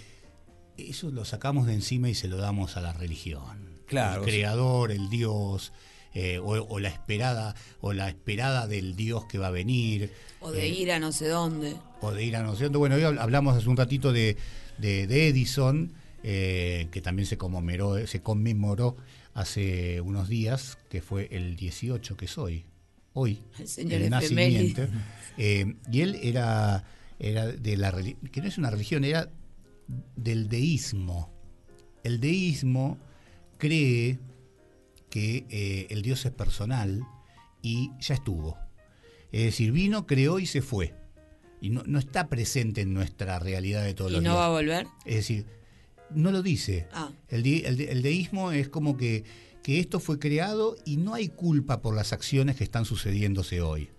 eso lo sacamos de encima y se lo damos a la religión. Claro, El creador, el Dios, eh, o, o la esperada, o la esperada del Dios que va a venir. O de eh, ir a no sé dónde. o de ir a no sé dónde. Bueno, hoy hab- hablamos hace un ratito de, de- de Edison, eh, que también se conmemoró, se conmemoró hace unos días, que fue el 18, que es hoy. Hoy, El señor el efeméride. nacimiento. Eh, y él era, era de la reli- que no es una religión, era del deísmo. El deísmo cree que eh, el Dios es personal y ya estuvo. Es decir, vino, creó y se fue. Y no, no está presente en nuestra realidad de todos ¿Y los no días. va a volver? Es decir, no lo dice. Ah. El de- el deísmo es como que, que esto fue creado y no hay culpa por las acciones que están sucediéndose hoy.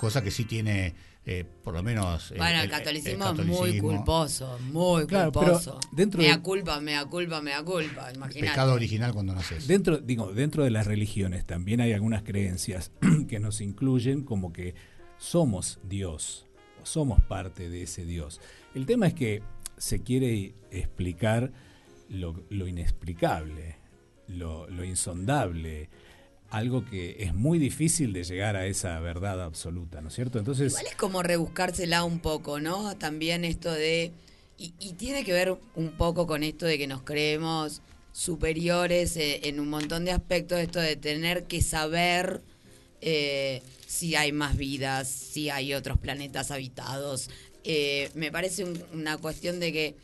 Cosa que sí tiene, eh, por lo menos... Bueno, el, catolicismo, es muy culposo, muy Claro, pero culposo. dentro mea de- culpa, mea culpa, mea culpa, imagínate. Pecado original cuando naces. Dentro, digo, dentro de las religiones también hay algunas creencias que nos incluyen como que somos Dios, o somos parte de ese Dios. El tema es que se quiere explicar lo, lo inexplicable, lo, lo insondable, algo que es muy difícil de llegar a esa verdad absoluta, ¿no es cierto? Entonces, Igual es como rebuscársela un poco, ¿no? También esto de... Y, tiene que ver un poco con esto de que nos creemos superiores eh, en un montón de aspectos, esto de tener que saber eh, si hay más vidas, si hay otros planetas habitados. Eh, me parece un- una cuestión de que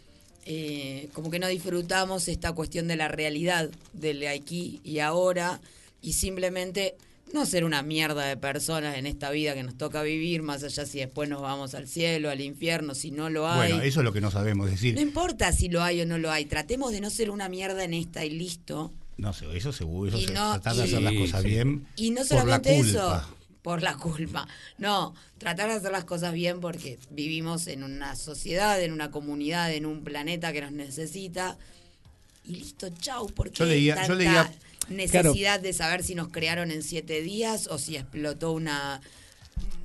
eh, como que no disfrutamos esta cuestión de la realidad del aquí y ahora y simplemente no ser una mierda de personas en esta vida que nos toca vivir, más allá si después nos vamos al cielo, al infierno, si no lo hay. Bueno, eso es lo que no sabemos. Es No decir, importa si lo hay o no lo hay, tratemos de no ser una mierda en esta y listo. No sé, eso seguro, eso Y se, no- tratar de hacer las cosas Sí, bien. Y no por la solamente culpa. eso, por la culpa. No, tratar de hacer las cosas bien porque vivimos en una sociedad, en una comunidad, en un planeta que nos necesita. Y listo, chau. ¿Por qué Yo leía- yo tanta leía- necesidad de saber si nos crearon en siete días o si explotó una...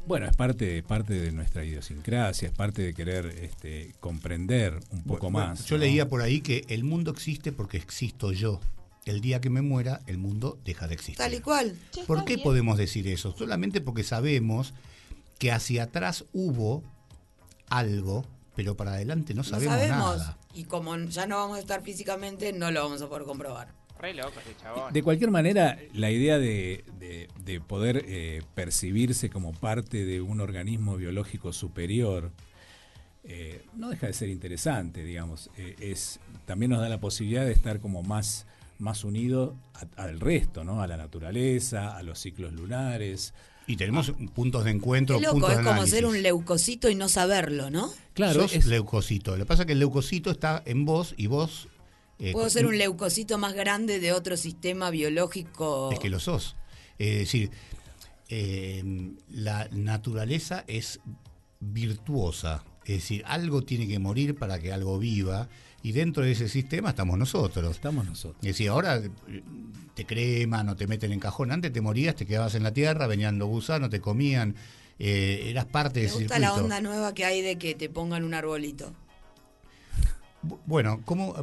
Bueno, es parte, parte de nuestra idiosincrasia, es parte de querer este, comprender un poco Bueno, más. Yo ¿no? leía por ahí que el mundo existe porque existo yo. El día que me muera, el mundo deja de existir. Tal y cual. ¿Por qué podemos decir eso? Solamente porque sabemos que hacia atrás hubo algo, pero para adelante no No sabemos, sabemos. nada. Y como ya no vamos a estar físicamente, no lo vamos a poder comprobar. Re loco ese chabón. De cualquier manera, la idea de, de- de poder eh, percibirse como parte de un organismo biológico superior eh, no deja de ser interesante, digamos. Eh, es también nos da la posibilidad de estar como más más unido a- al resto, ¿no? A la naturaleza, a los ciclos lunares. Y tenemos puntos de encuentro, Qué loco, puntos es de como análisis. ser un leucocito y no saberlo, ¿no? Claro, Sos es- leucocito. Lo que pasa es que el leucocito está en vos y vos... eh, Puedo ser un leucocito más grande de otro sistema biológico. Es que lo sos. Es decir, eh, la naturaleza es virtuosa. Es decir, algo tiene que morir para que algo viva. Y dentro de ese sistema estamos nosotros. estamos nosotros. Es decir, ahora eh, te creman o te meten en cajón. Antes te morías, te quedabas en la tierra, venían los gusanos, te comían. eh, eras parte de Me ese gusta circuito. la onda nueva que hay de que te pongan un arbolito. Bu- Bueno, ¿cómo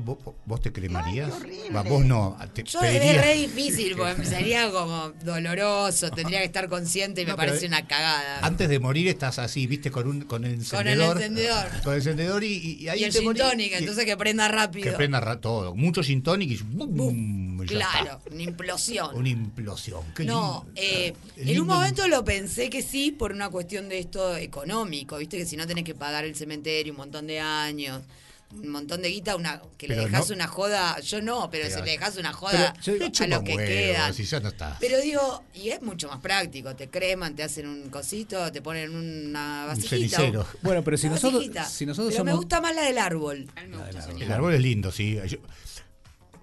vos, te cremarías? Va, vos no. Te Yo pedirías- es re difícil, porque sería como doloroso, tendría que estar consciente y me No, parece una cagada. Antes de morir estás así, viste, con, un, con el encendedor. encendedor. Con el encendedor y, y- ahí y el te tonic, entonces que prenda rápido. Que prenda todo. Mucho gin tonic y ¡bum! ya claro, está. una implosión. Una implosión. Qué No, lindo. eh, en un momento lo pensé que sí por una cuestión de esto económico, viste que si no tenés que pagar el cementerio un montón de años, un montón de guita, una que le dejas no- una joda, yo no, pero, Pero- si le dejas una joda digo, a los que quedan. Si ya no. Pero digo, y es mucho más práctico, te creman, te hacen un cosito, te ponen una Un vasijita. cenicero. Bueno, pero si nosotros, si nosotros Pero me gusta más la del árbol. El árbol es lindo, sí. Yo,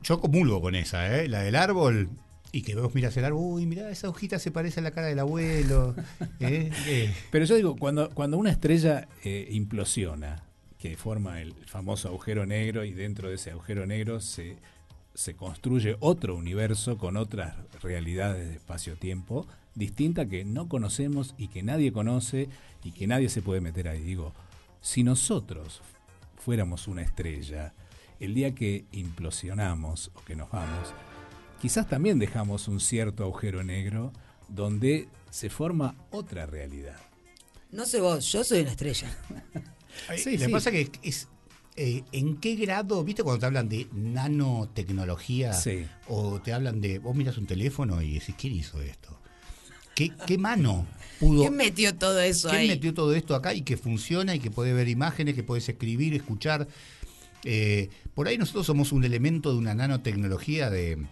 yo comulgo con esa, ¿eh? La del árbol. Y que vos miras el árbol, uy, mirá, esa hojita se parece a la cara del abuelo. ¿eh? Eh, Pero yo digo, cuando, cuando una estrella eh, implosiona, que forma el famoso agujero negro y dentro de ese agujero negro se, se construye otro universo con otras realidades de espacio-tiempo distinta que no conocemos y que nadie conoce y que nadie se puede meter ahí. Digo, si nosotros fuéramos una estrella, el día que implosionamos o que nos vamos, quizás también dejamos un cierto agujero negro donde se forma otra realidad. No sé vos, yo soy una estrella. Sí, Lo que sí. pasa que es. eh, ¿En qué grado, viste cuando te hablan de nanotecnología? Sí. O te hablan de. Vos miras un teléfono y decís, ¿quién hizo esto? ¿Qué, qué mano pudo.? ¿Quién metió todo eso ¿Quién ahí? metió todo esto acá y que funciona y que puede ver imágenes, que puedes escribir, escuchar? Eh, por ahí nosotros somos un elemento de una nanotecnología de.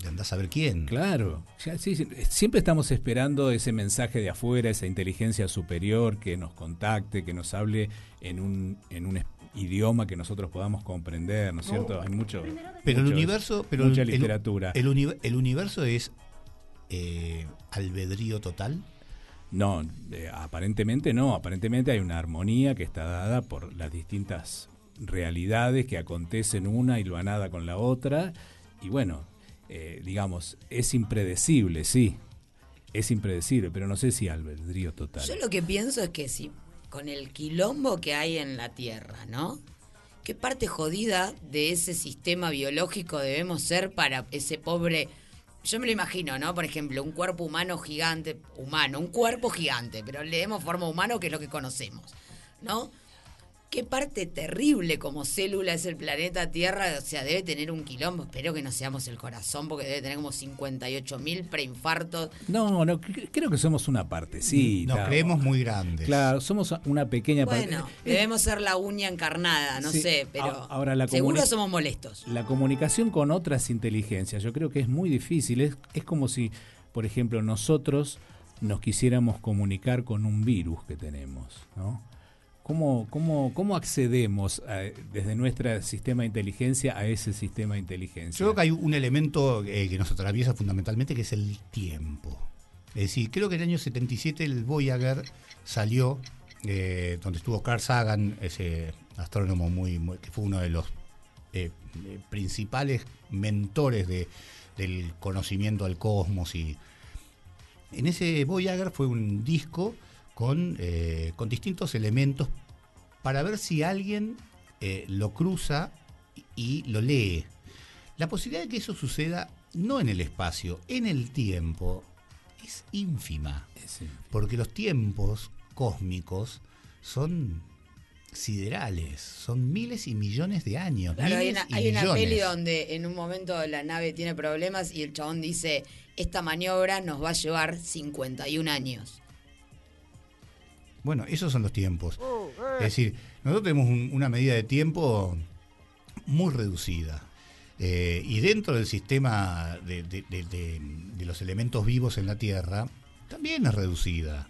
De andar a saber quién. Claro, ya, sí, sí, siempre estamos esperando ese mensaje de afuera, esa inteligencia superior que nos contacte, que nos hable en un, en un idioma que nosotros podamos comprender, ¿no es cierto? Hay mucho, Pero el universo. Pero mucha el- literatura. El, uni- el universo es eh, albedrío total. No, eh, aparentemente no, aparentemente hay una armonía que está dada por las distintas realidades que acontecen una y lo nada con la otra. Y bueno, eh, digamos, es impredecible, sí, es impredecible, pero no sé si albedrío total. Yo lo que pienso es que si con el quilombo que hay en la Tierra, ¿no? ¿Qué parte jodida de ese sistema biológico debemos ser para ese pobre... Yo me lo imagino, ¿no? Por ejemplo, un cuerpo humano gigante, humano, un cuerpo gigante, pero le demos forma humano que es lo que conocemos, ¿no? Qué parte terrible como célula es el planeta Tierra, o sea, debe tener un quilombo, espero que no seamos el corazón, porque debe tener como 58 mil preinfartos. No, no, cre- creo que somos una partecita. Nos creemos muy grandes. Claro, somos una pequeña parte. Bueno, Eh, debemos ser la uña encarnada, no Sí, sé, pero ahora la seguro somos molestos. La comunicación con otras inteligencias, yo creo que es muy difícil. Es, es como si, por ejemplo, nosotros nos quisiéramos comunicar con un virus que tenemos, ¿no? ¿Cómo, cómo, cómo accedemos a- desde nuestro sistema de inteligencia a ese sistema de inteligencia? Yo creo que hay un elemento eh, que nos atraviesa fundamentalmente que es el tiempo. Es decir, creo que en el año 77 el Voyager salió, eh, donde estuvo Carl Sagan, ese astrónomo muy, que fue uno de los eh, eh, principales mentores de- del conocimiento al cosmos y en ese Voyager fue un disco con, eh, con distintos elementos para ver si alguien eh, lo cruza y lo lee. La posibilidad de que eso suceda no en el espacio, en el tiempo, es ínfima. Porque los tiempos cósmicos son siderales, son miles y millones de años. Claro, hay una, y hay una peli donde en un momento la nave tiene problemas y el chabón dice, esta maniobra nos va a llevar 51 años. Bueno, esos son los tiempos. Es decir, nosotros tenemos un- una medida de tiempo muy reducida. Eh, y dentro del sistema de, de- de- de- de los elementos vivos en la Tierra, también es reducida.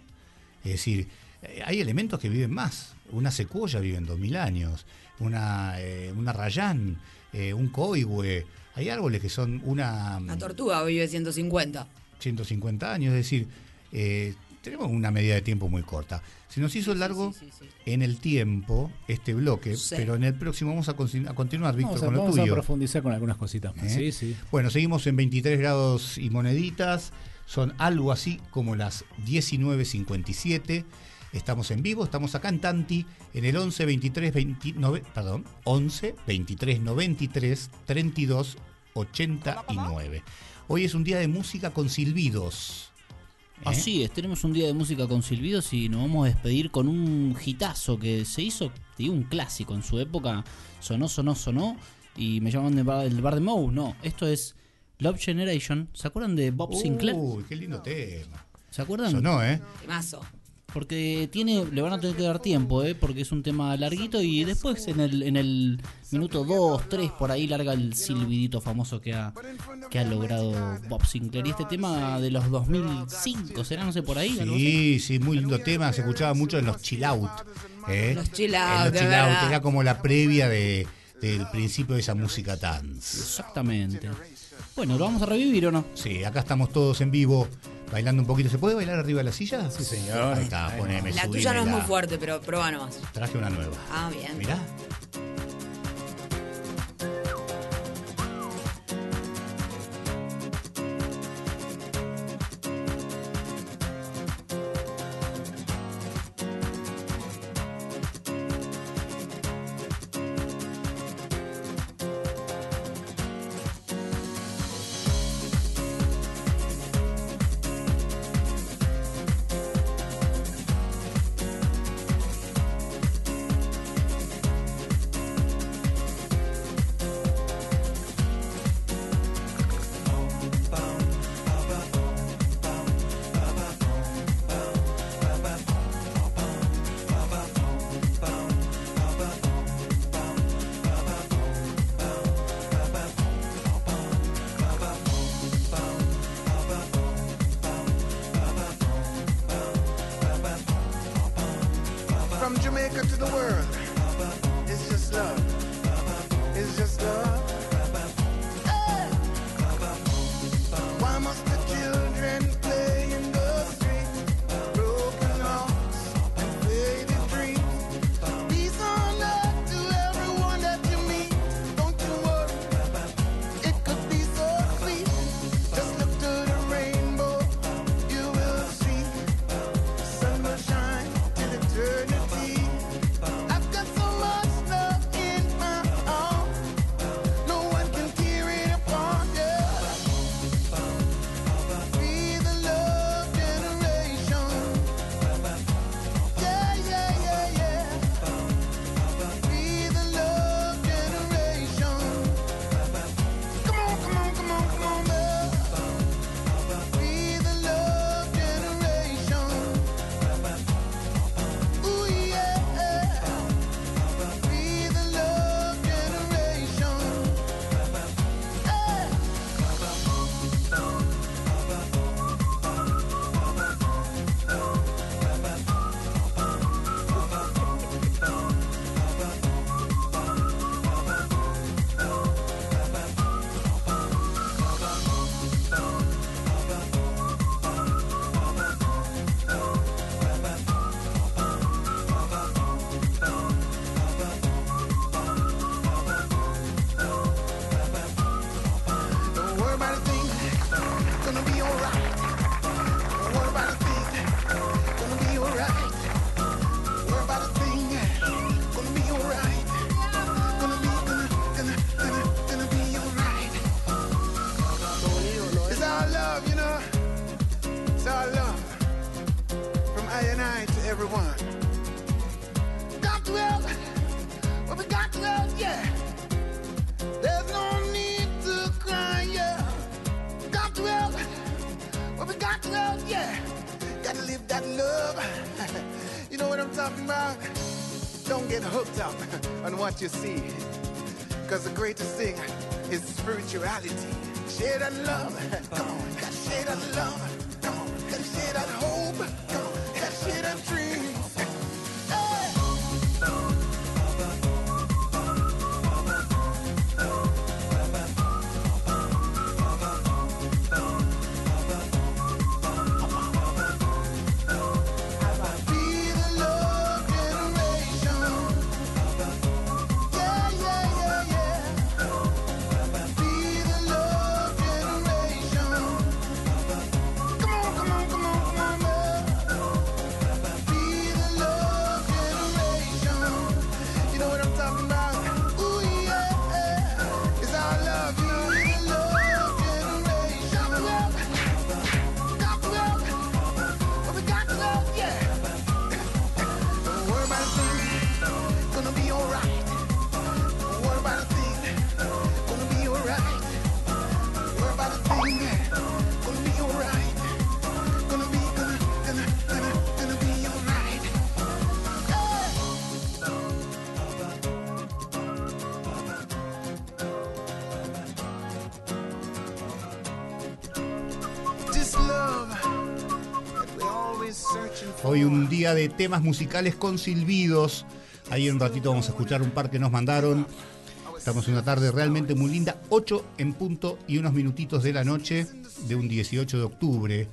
Es decir, eh, hay elementos que viven más. Una secuoya vive en 2000 años, una, eh, una rayán, eh, un coihue. Hay árboles que son una... La tortuga vive 150. 150 años, es decir, eh, tenemos una medida de tiempo muy corta. Se nos hizo largo sí, sí, sí. en el tiempo este bloque, Sí. pero en el próximo vamos a, a continuar, Víctor, Vamos, a, con lo vamos a tuyo. profundizar con algunas cositas más. ¿Eh? Sí, sí. Bueno, seguimos en 23 grados y moneditas, son algo así como las 19.57. Estamos en vivo, estamos acá en Tanti, en el 11 23 29, perdón, 11 23 93 32 89. Hoy es un día de música con silbidos. ¿Eh? Así es, tenemos un día de música con silbidos y nos vamos a despedir con un hitazo que se hizo, te digo, un clásico en su época. Sonó, sonó, sonó. Y me llaman del bar, del bar de Moe. No, esto es Love Generation. ¿Se acuerdan de Bob Sinclair? Uy, qué lindo tema. ¿Se acuerdan? Sonó, ¿eh? Temazo. Porque tiene, le van a tener que dar tiempo, ¿eh? porque es un tema larguito y después en el, en el minuto 2, 3, por ahí larga el silbidito famoso que ha, que ha logrado Bob Sinclair. Y este tema de los 2005, ¿será? No sé, por ahí. Sí, sí, muy lindo tema. Se escuchaba mucho en los chill out. ¿eh? Los chill En out, los chill out. Era como la previa de, del principio de esa música dance. Exactamente. Bueno, ¿lo vamos a revivir o no? Sí, acá estamos todos en vivo bailando un poquito. ¿Se puede bailar arriba de la silla? Sí, señor. Ahí está, poneme, La tuya no es muy fuerte, pero prueba nomás. Traje una nueva. Ah, bien. Mirá. You see. Cause the greatest thing is spirituality. Share that love. De temas musicales con silbidos. Ahí en un ratito vamos a escuchar un par que nos mandaron. Estamos en una tarde realmente muy linda, 8 en punto y unos minutitos de la noche de un 18 de octubre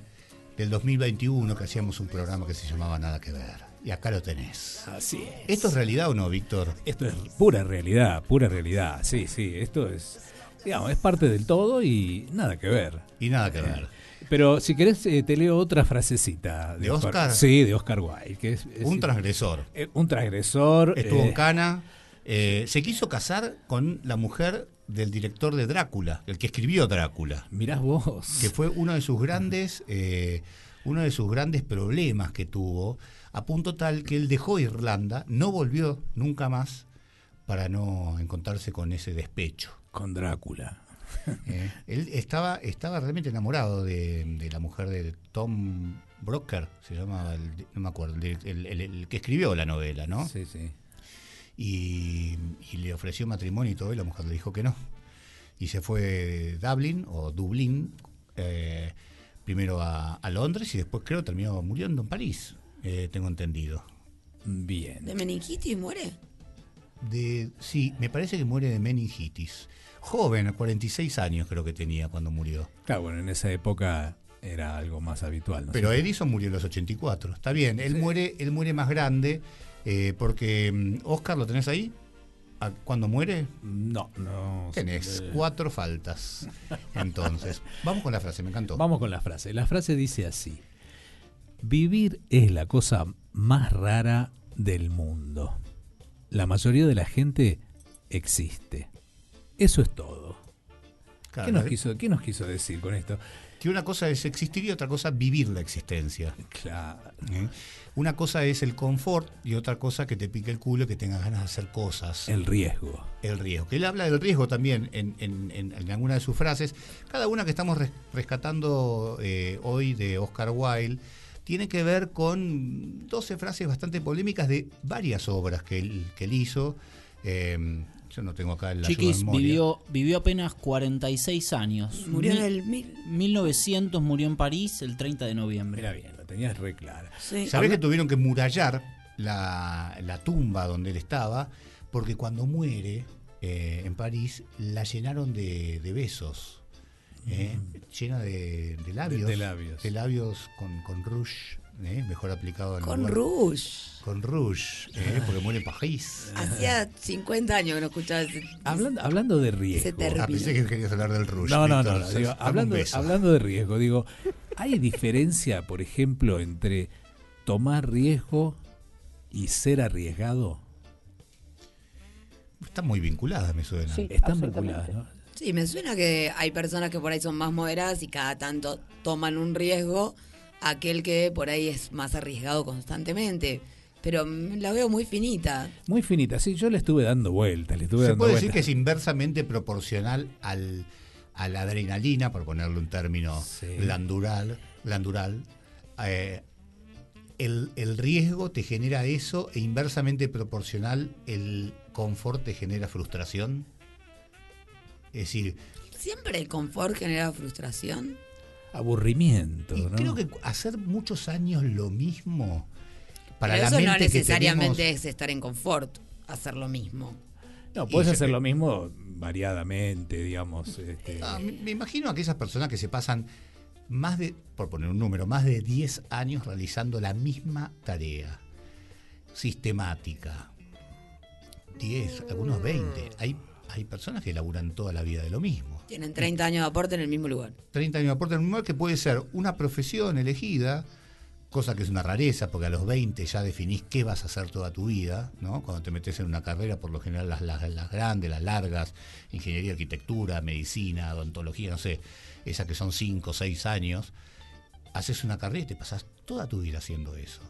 del 2021 que hacíamos un programa que se llamaba Nada que ver. Y acá lo tenés. Así es. ¿Esto es realidad o no, Víctor? Esto es pura realidad, pura realidad. Sí, sí, esto es, digamos, es parte del todo y nada que ver. Y nada que ver. Pero si querés, eh, te leo otra frasecita. ¿De Oscar? Sí, de Oscar Wilde. Que es, es- Un transgresor. eh, un transgresor. Estuvo en Cana. eh, se quiso casar con la mujer del director de Drácula, el que escribió Drácula. Mirás vos. que fue uno de sus grandes eh, uno de sus grandes problemas que tuvo a punto tal que él dejó Irlanda no volvió nunca más para no encontrarse con ese despecho Con Drácula. Eh, él estaba estaba realmente enamorado de, de la mujer de Tom Broker se llamaba el- no me acuerdo el, el- el- el que escribió la novela no Sí, sí. y, y le ofreció matrimonio y todo, y la mujer le dijo que no. Y se fue de Dublin o Dublín, eh, primero a, a Londres y después creo terminó muriendo en París, eh, tengo entendido. Bien. ¿De meningitis muere? De, sí, me parece que muere de meningitis. Joven, a 46 años creo que tenía cuando murió. Claro, bueno, en esa época era algo más habitual. ¿no? Pero Edison murió en los 84. Está bien, él muere, él muere más grande eh, porque mm, Oscar, ¿lo tenés ahí? ¿A- ¿Cuándo muere? No, no. Tenés eh, cuatro faltas. Entonces, vamos con la frase, me encantó. Vamos con la frase. La frase dice así. Vivir es la cosa más rara del mundo. La mayoría de la gente existe. Eso es todo. Claro, ¿Qué, nos ¿eh? quiso, ¿Qué nos quiso decir con esto? Que una cosa es existir y otra cosa vivir la existencia. Claro. ¿eh? Una cosa es el confort y otra cosa que te pique el culo y que tengas ganas de hacer cosas. El riesgo. El riesgo. Que él habla del riesgo también en, en, en- en alguna de sus frases. Cada una que estamos res- rescatando eh, hoy de Oscar Wilde tiene que ver con 12 frases bastante polémicas de varias obras que él, que él hizo. Eh, yo no tengo acá la Chiquis vivió, vivió apenas 46 años. Murió en Mil- el mil. 1900 murió en París el 30 de noviembre. Mira bien, lo tenías re clara. Sí. ¿Sabés que tuvieron que murallar la, la tumba donde él estaba? Porque cuando muere eh, en París, la llenaron de, de besos. eh, Llena de, de labios. Mm. de labios. De labios con, con rouge, eh, mejor aplicado Con lugar- Rouge. Con rouge, eh, porque muere en París. Hacía 50 años que no escuchaba ese. Hablando, hablando de riesgo. Ah, pensé que querías hablar del rouge. No, no, no. digo, hablando, hablando de riesgo, digo, ¿hay diferencia, por ejemplo, entre tomar riesgo y ser arriesgado? Están muy vinculadas, me suena. Sí. Están vinculadas, ¿no? Sí, me suena que hay personas que por ahí son más moderadas y cada tanto toman un riesgo aquel que por ahí es más arriesgado constantemente. Pero mm, la veo muy finita. Muy finita, sí, yo le estuve dando vueltas, le estuve Se dando puede decir que es inversamente proporcional al, a la adrenalina, por ponerle un término Sí. glandural, glandural. eh, el, el riesgo te genera eso e inversamente proporcional el confort te genera frustración. Es decir, Siempre el confort genera frustración. Aburrimiento, y ¿no? creo que hacer muchos años lo mismo para Pero la eso mente no que necesariamente tenemos- es estar en confort, hacer lo mismo. No, puedes hacer lo mismo variadamente, digamos. este, Ah, me, me imagino a aquellas personas que se pasan más de, por poner un número, más de 10 años realizando la misma tarea, sistemática. 10, algunos 20. Hay, hay personas que laburan toda la vida de lo mismo. Tienen 30 años de aporte en el mismo lugar. 30 años de aporte en un lugar que puede ser una profesión elegida, cosa que es una rareza, porque a los 20 ya definís qué vas a hacer toda tu vida, ¿no? Cuando te metes en una carrera, por lo general las grandes, las largas, ingeniería, arquitectura, medicina, odontología, no sé, esas que son 5 o 6 años, haces una carrera y te pasás toda tu vida haciendo eso.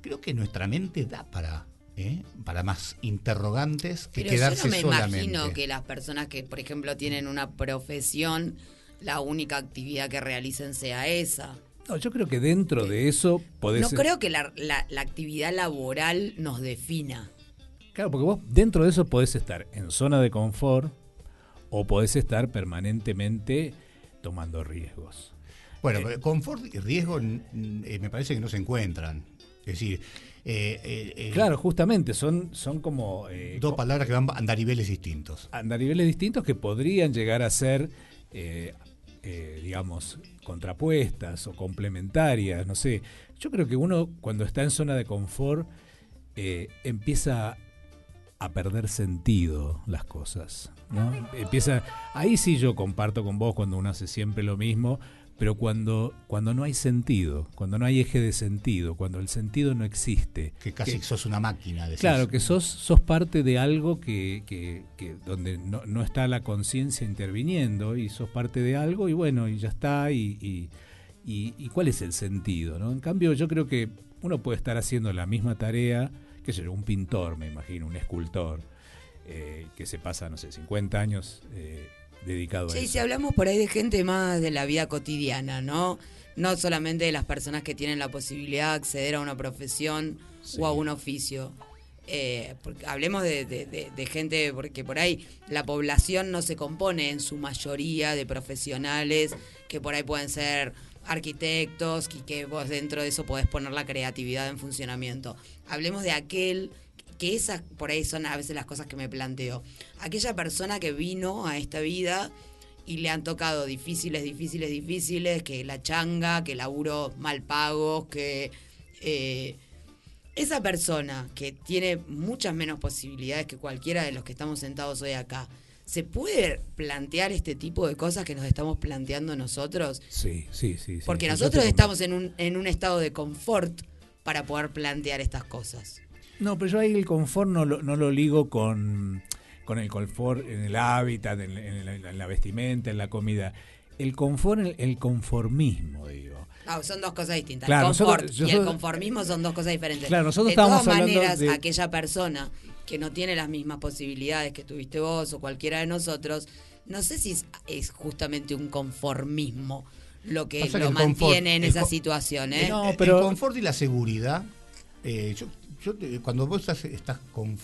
Creo que nuestra mente da para, ¿eh? para más interrogantes que Pero quedarse yo no me solamente. imagino que las personas que, por ejemplo, tienen una profesión, la única actividad que realicen sea esa. No, yo creo que dentro de eso podés... No creo que la, la- la actividad laboral nos defina. Claro, porque vos dentro de eso podés estar en zona de confort o podés estar permanentemente tomando riesgos. Bueno, Eh, confort y riesgo eh, me parece que no se encuentran. Es decir, eh, eh, eh, Claro, justamente, son, son como dos palabras que van a andariveles distintos. andariveles distintos que podrían llegar a ser, digamos, contrapuestas o complementarias, no sé. Yo creo que uno cuando está en zona de confort empieza a perder sentido las cosas, ¿no? Empieza, ahí sí yo comparto con vos cuando uno hace siempre lo mismo, pero cuando, cuando no hay sentido, cuando no hay eje de sentido, cuando el sentido no existe, Que casi sos una máquina. decís. Claro, que sos, sos parte de algo que, que- que donde no, no está la conciencia interviniendo y sos parte de algo y bueno, y ya está, y, y, y- y cuál es el sentido, ¿no? En cambio, yo creo que uno puede estar haciendo la misma tarea, que sé un pintor, me imagino, un escultor, eh, que se pasa, no sé, 50 años eh, dedicado a Sí, eso. si hablamos por ahí de gente más de la vida cotidiana, ¿no? No solamente de las personas que tienen la posibilidad de acceder a una profesión o a un oficio. Eh, porque hablemos de, de- de- de gente, porque por ahí la población no se compone en su mayoría de profesionales que por ahí pueden ser arquitectos y que vos dentro de eso podés poner la creatividad en funcionamiento. Hablemos de aquel que esas por ahí son a veces las cosas que me planteo. Aquella persona que vino a esta vida y le han tocado difíciles, difíciles, difíciles, que la changa, que laburo mal pagos, que eh, esa persona que tiene muchas menos posibilidades que cualquiera de los que estamos sentados hoy acá, ¿se puede plantear este tipo de cosas que nos estamos planteando nosotros? Sí, sí, sí. sí. Porque nosotros estamos en un, en un estado de confort para poder plantear estas cosas. No, pero yo ahí el confort no lo, no lo ligo con, con el confort en el hábitat, en, en la, en la vestimenta, en la comida. El confort, el, el conformismo, digo. No, son dos cosas distintas. Claro, el confort nosotros- y el conformismo son dos cosas diferentes. Claro, nosotros de todas hablando maneras, de- aquella persona que no tiene las mismas posibilidades que tuviste vos o cualquiera de nosotros, no sé si es, es justamente un conformismo lo que Pasa que lo confort- mantiene en esa situación. ¿eh? El- el, confort y la seguridad. eh, yo, yo, eh, cuando vos estás, estás con.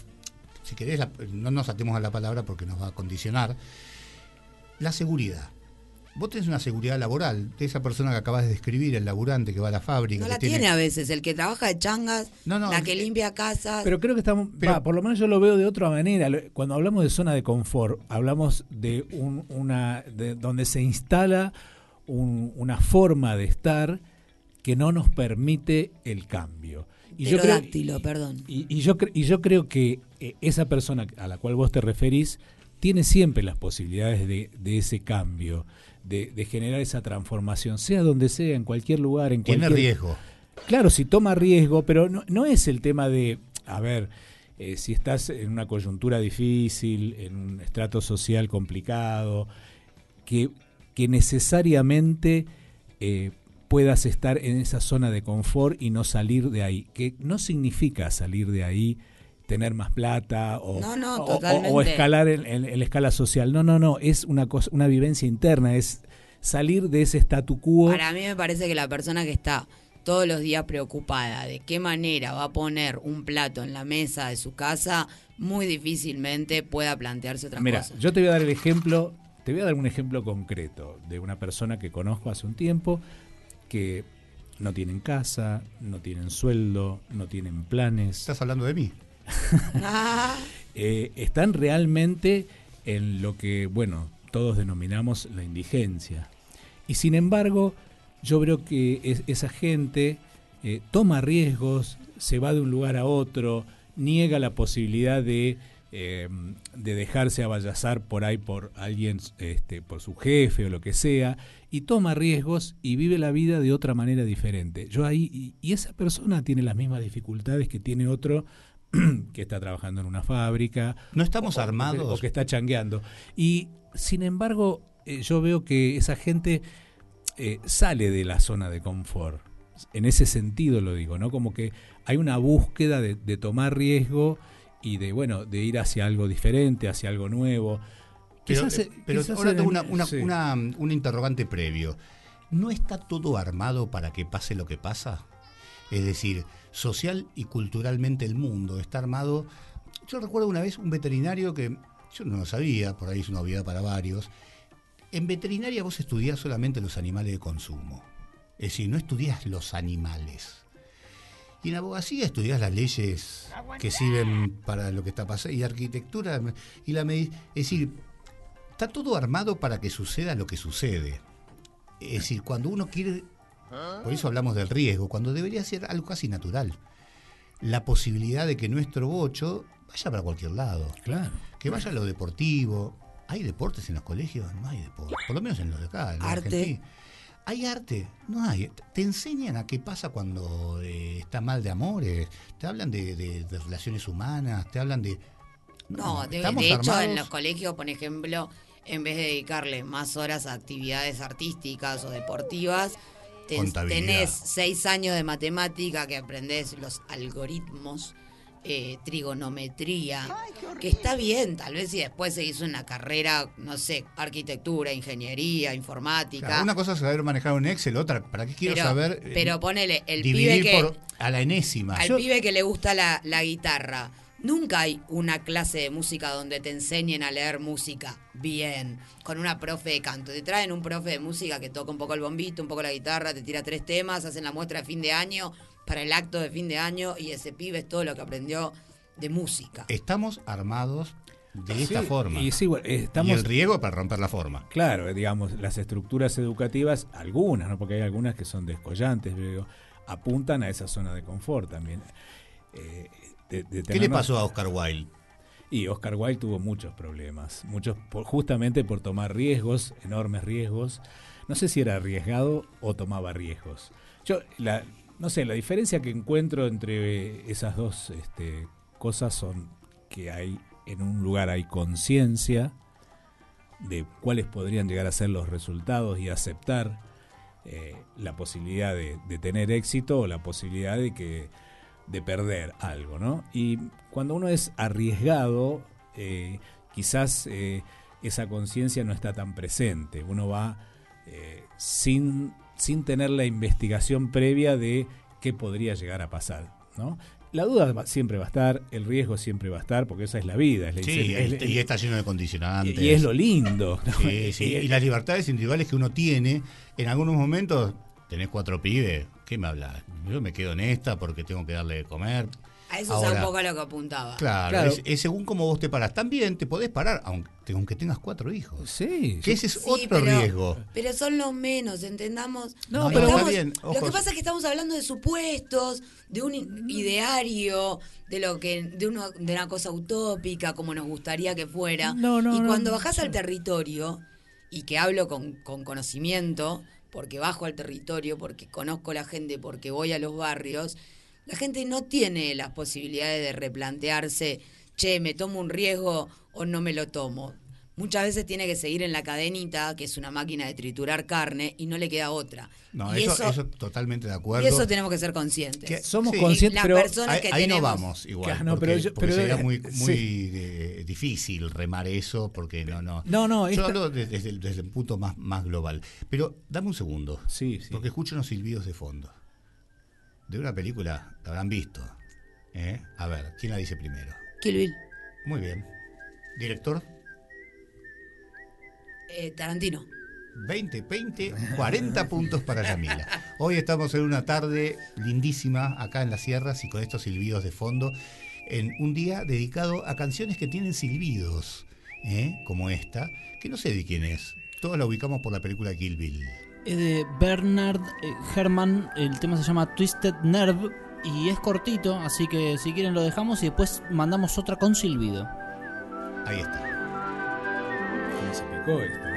Si querés, la- no nos atemos a la palabra porque nos va a condicionar. La seguridad. Vos tenés una seguridad laboral de esa persona que acabas de describir, el laburante que va a la fábrica. no la tiene a veces, el que trabaja de changas, No, no, la que eh, limpia casas. Pero creo que estamos, va, por lo menos yo lo veo de otra manera. Cuando hablamos de zona de confort, hablamos de un, una, de donde se instala un- una forma de estar que no nos permite el cambio. Y yo creo, perdón. y, y yo, y yo creo que eh, esa persona a la cual vos te referís tiene siempre las posibilidades de, de ese cambio, de, de generar esa transformación, sea donde sea, en cualquier lugar, en Tiene cualquier... riesgo. Claro, si toma riesgo, pero no, no es el tema de, a ver, eh, si estás en una coyuntura difícil, en un estrato social complicado, que, que necesariamente eh, puedas estar en esa zona de confort y no salir de ahí. Que no significa salir de ahí tener más plata o, No, no, o- o- totalmente. o escalar en, la escala social. No, no, no. Es una cosa, una vivencia interna. Es salir de ese statu quo. Para mí me parece que la persona que está todos los días preocupada de qué manera va a poner un plato en la mesa de su casa, muy difícilmente pueda plantearse otras Mira, yo te voy a dar el ejemplo, te voy a dar un ejemplo concreto de una persona que conozco hace un tiempo que no tienen casa, no tienen sueldo, no tienen planes. ¿Estás hablando de mí? Eh, están realmente en lo que, bueno, todos denominamos la indigencia. Y sin embargo, yo veo que es- esa gente eh, toma riesgos, se va de un lugar a otro, niega la posibilidad de, eh, de dejarse avallazar por ahí por alguien, este, por su jefe o lo que sea, y toma riesgos y vive la vida de otra manera diferente. Yo ahí, y, y esa persona tiene las mismas dificultades que tiene otro que está trabajando en una fábrica. No estamos o- o que- armados. O que está changueando. Y sin embargo, eh, yo veo que esa gente eh, sale de la zona de confort. En ese sentido lo digo, ¿no? Como que hay una búsqueda de, de tomar riesgo y de, bueno, de ir hacia algo diferente, hacia algo nuevo. Pero, Quizás, eh, eh, pero quizás ahora en- tengo una, una, sí. una- un interrogante previo. ¿No está todo armado para que pase lo que pasa? Es decir, social y culturalmente el mundo está armado. Yo recuerdo una vez un veterinario que yo no lo sabía, por ahí es una obviedad para varios. En veterinaria vos estudiás solamente los animales de consumo. Es decir, no estudias los animales. Y en abogacía estudias las leyes que sirven para lo que está pasando. Y arquitectura y la Es decir, está todo armado para que suceda lo que sucede. Es decir, cuando uno quiere. Por eso hablamos del riesgo, cuando debería ser algo casi natural. La posibilidad de que nuestro bocho vaya para cualquier lado. Claro. Que vaya a lo deportivo. ¿Hay deportes en los colegios? No hay deportes. Por lo menos en los de acá. en Arte. Argentina. ¿Hay arte? No hay. Te enseñan a qué pasa cuando eh, está mal de amores. Te hablan de, de- de relaciones humanas. Te hablan de. no, de, estamos de hecho en los colegios, por ejemplo, en vez de dedicarle más horas a actividades artísticas o deportivas, tenés seis años de matemática que aprendés los algoritmos, eh, trigonometría, que está bien, tal vez si después se hizo una carrera, no sé, arquitectura, ingeniería, informática. Claro, una cosa es saber manejar un Excel, otra, ¿para qué quiero pero, saber? eh, pero ponele, el dividir pibe que, por a la enésima. al Yo- pibe que le gusta la, la guitarra, nunca hay una clase de música donde te enseñen a leer música bien, con una profe de canto. Te traen un profe de música que toca un poco el bombito, un poco la guitarra, te tira tres temas, hacen la muestra de fin de año para el acto de fin de año y ese pibe es todo lo que aprendió de música. Estamos armados de esta forma. y sí, bueno, eh, Y estamos- el riesgo para romper la forma. Claro, digamos, las estructuras educativas, algunas, ¿no? porque hay algunas que son descollantes, digo, apuntan a esa zona de confort también. Eh, de- de ¿Qué le pasó a Oscar Wilde? Y Oscar Wilde tuvo muchos problemas, muchos por- justamente por tomar riesgos, enormes riesgos. No sé si era arriesgado o tomaba riesgos. Yo, la, no sé, la diferencia que encuentro entre esas dos este, cosas son que hay en un lugar hay conciencia de cuáles podrían llegar a ser los resultados y aceptar eh, la posibilidad de, de tener éxito o la posibilidad de que de perder algo, ¿no? Y cuando uno es arriesgado, eh, quizás eh, esa conciencia no está tan presente. Uno va eh, sin, sin tener la investigación previa de qué podría llegar a pasar, ¿no? La duda va- siempre va a estar, el riesgo siempre va a estar, porque esa es la vida. Es la Sí, incertidumbre. y, y está lleno de condicionantes. Y- y es lo lindo. ¿no? Sí, sí, Y las libertades individuales que uno tiene, en algunos momentos, tenés cuatro pibes, ¿qué me hablas? Yo me quedo en esta porque tengo que darle de comer. A eso es un poco a lo que apuntaba. Claro, Claro. Es, es según cómo vos te paras. También te podés parar, aunque, aunque tengas cuatro hijos. Sí. Que ese es Sí, otro pero- riesgo. Pero son los menos, entendamos. No, pero Estamos- está bien, Lo que pasa es que estamos hablando de supuestos, de un ideario, de lo que, de uno, de una cosa utópica, como nos gustaría que fuera. No, no, y cuando no, bajás al territorio, y que hablo con, con conocimiento, porque bajo al territorio, porque conozco la gente, porque voy a los barrios, la gente no tiene las posibilidades de replantearse, che, me tomo un riesgo o no me lo tomo. Muchas veces tiene que seguir en la cadenita, que es una máquina de triturar carne, y no le queda otra. No, y eso, eso totalmente de acuerdo. y eso tenemos que ser conscientes. Que- Somos Sí. conscientes, pero personas ahí, que ahí no vamos igual. Claro, no, porque, pero yo- porque pero- sería muy, sí. muy eh, difícil remar eso porque no, no. No, no, Yo esta- hablo de- desde, el- desde el punto más, más global. Pero dame un segundo. Sí, sí. Porque escucho unos silbidos de fondo. De una película, la habrán visto. ¿eh? A ver, ¿quién la dice primero? Kill Bill. Muy bien. Director, Eh, Tarantino. 20, 20, 40 puntos para Yamila. Hoy estamos en una tarde lindísima acá en las sierras y con estos silbidos de fondo, en un día dedicado a canciones que tienen silbidos, ¿eh? como esta, que no sé de quién es. Todos la ubicamos por la película Kill Bill. Es de Bernard eh, Herrmann, el tema se llama Twisted Nerve y es cortito, así que si quieren lo dejamos y después mandamos otra con silbido. Ahí está. ¿Cómo se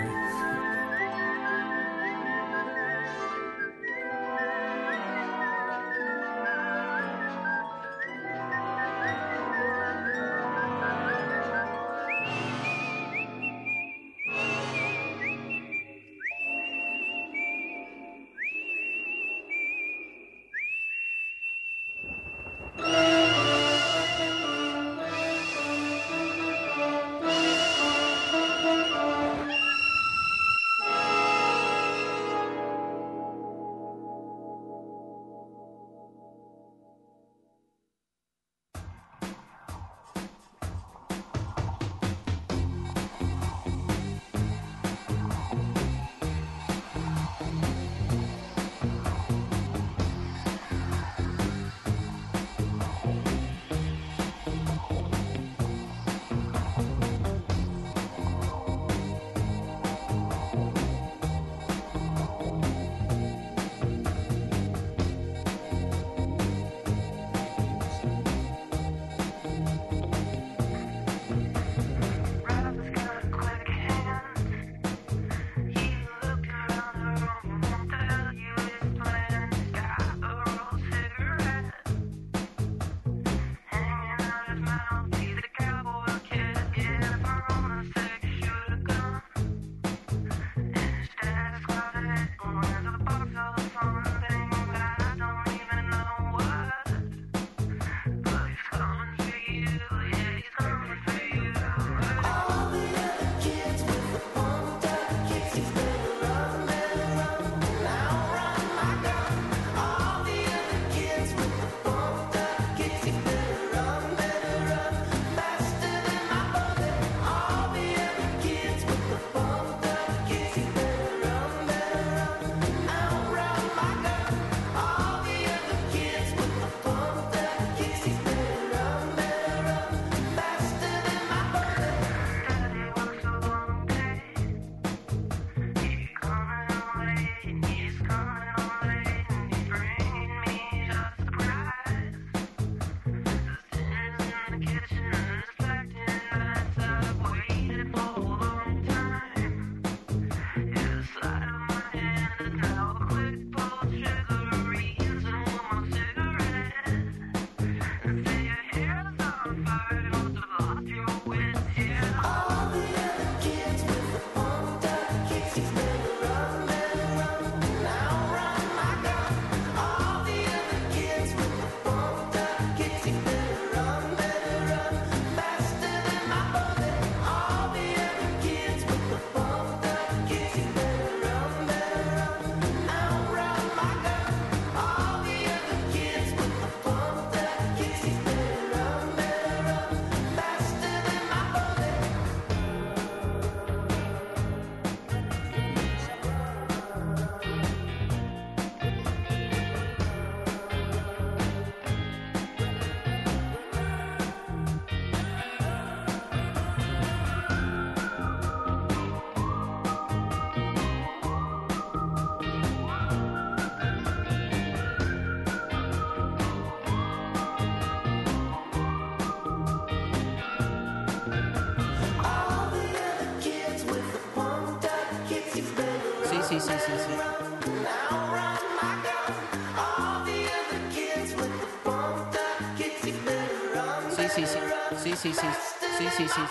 Sí, sí, sí. Sí, sí,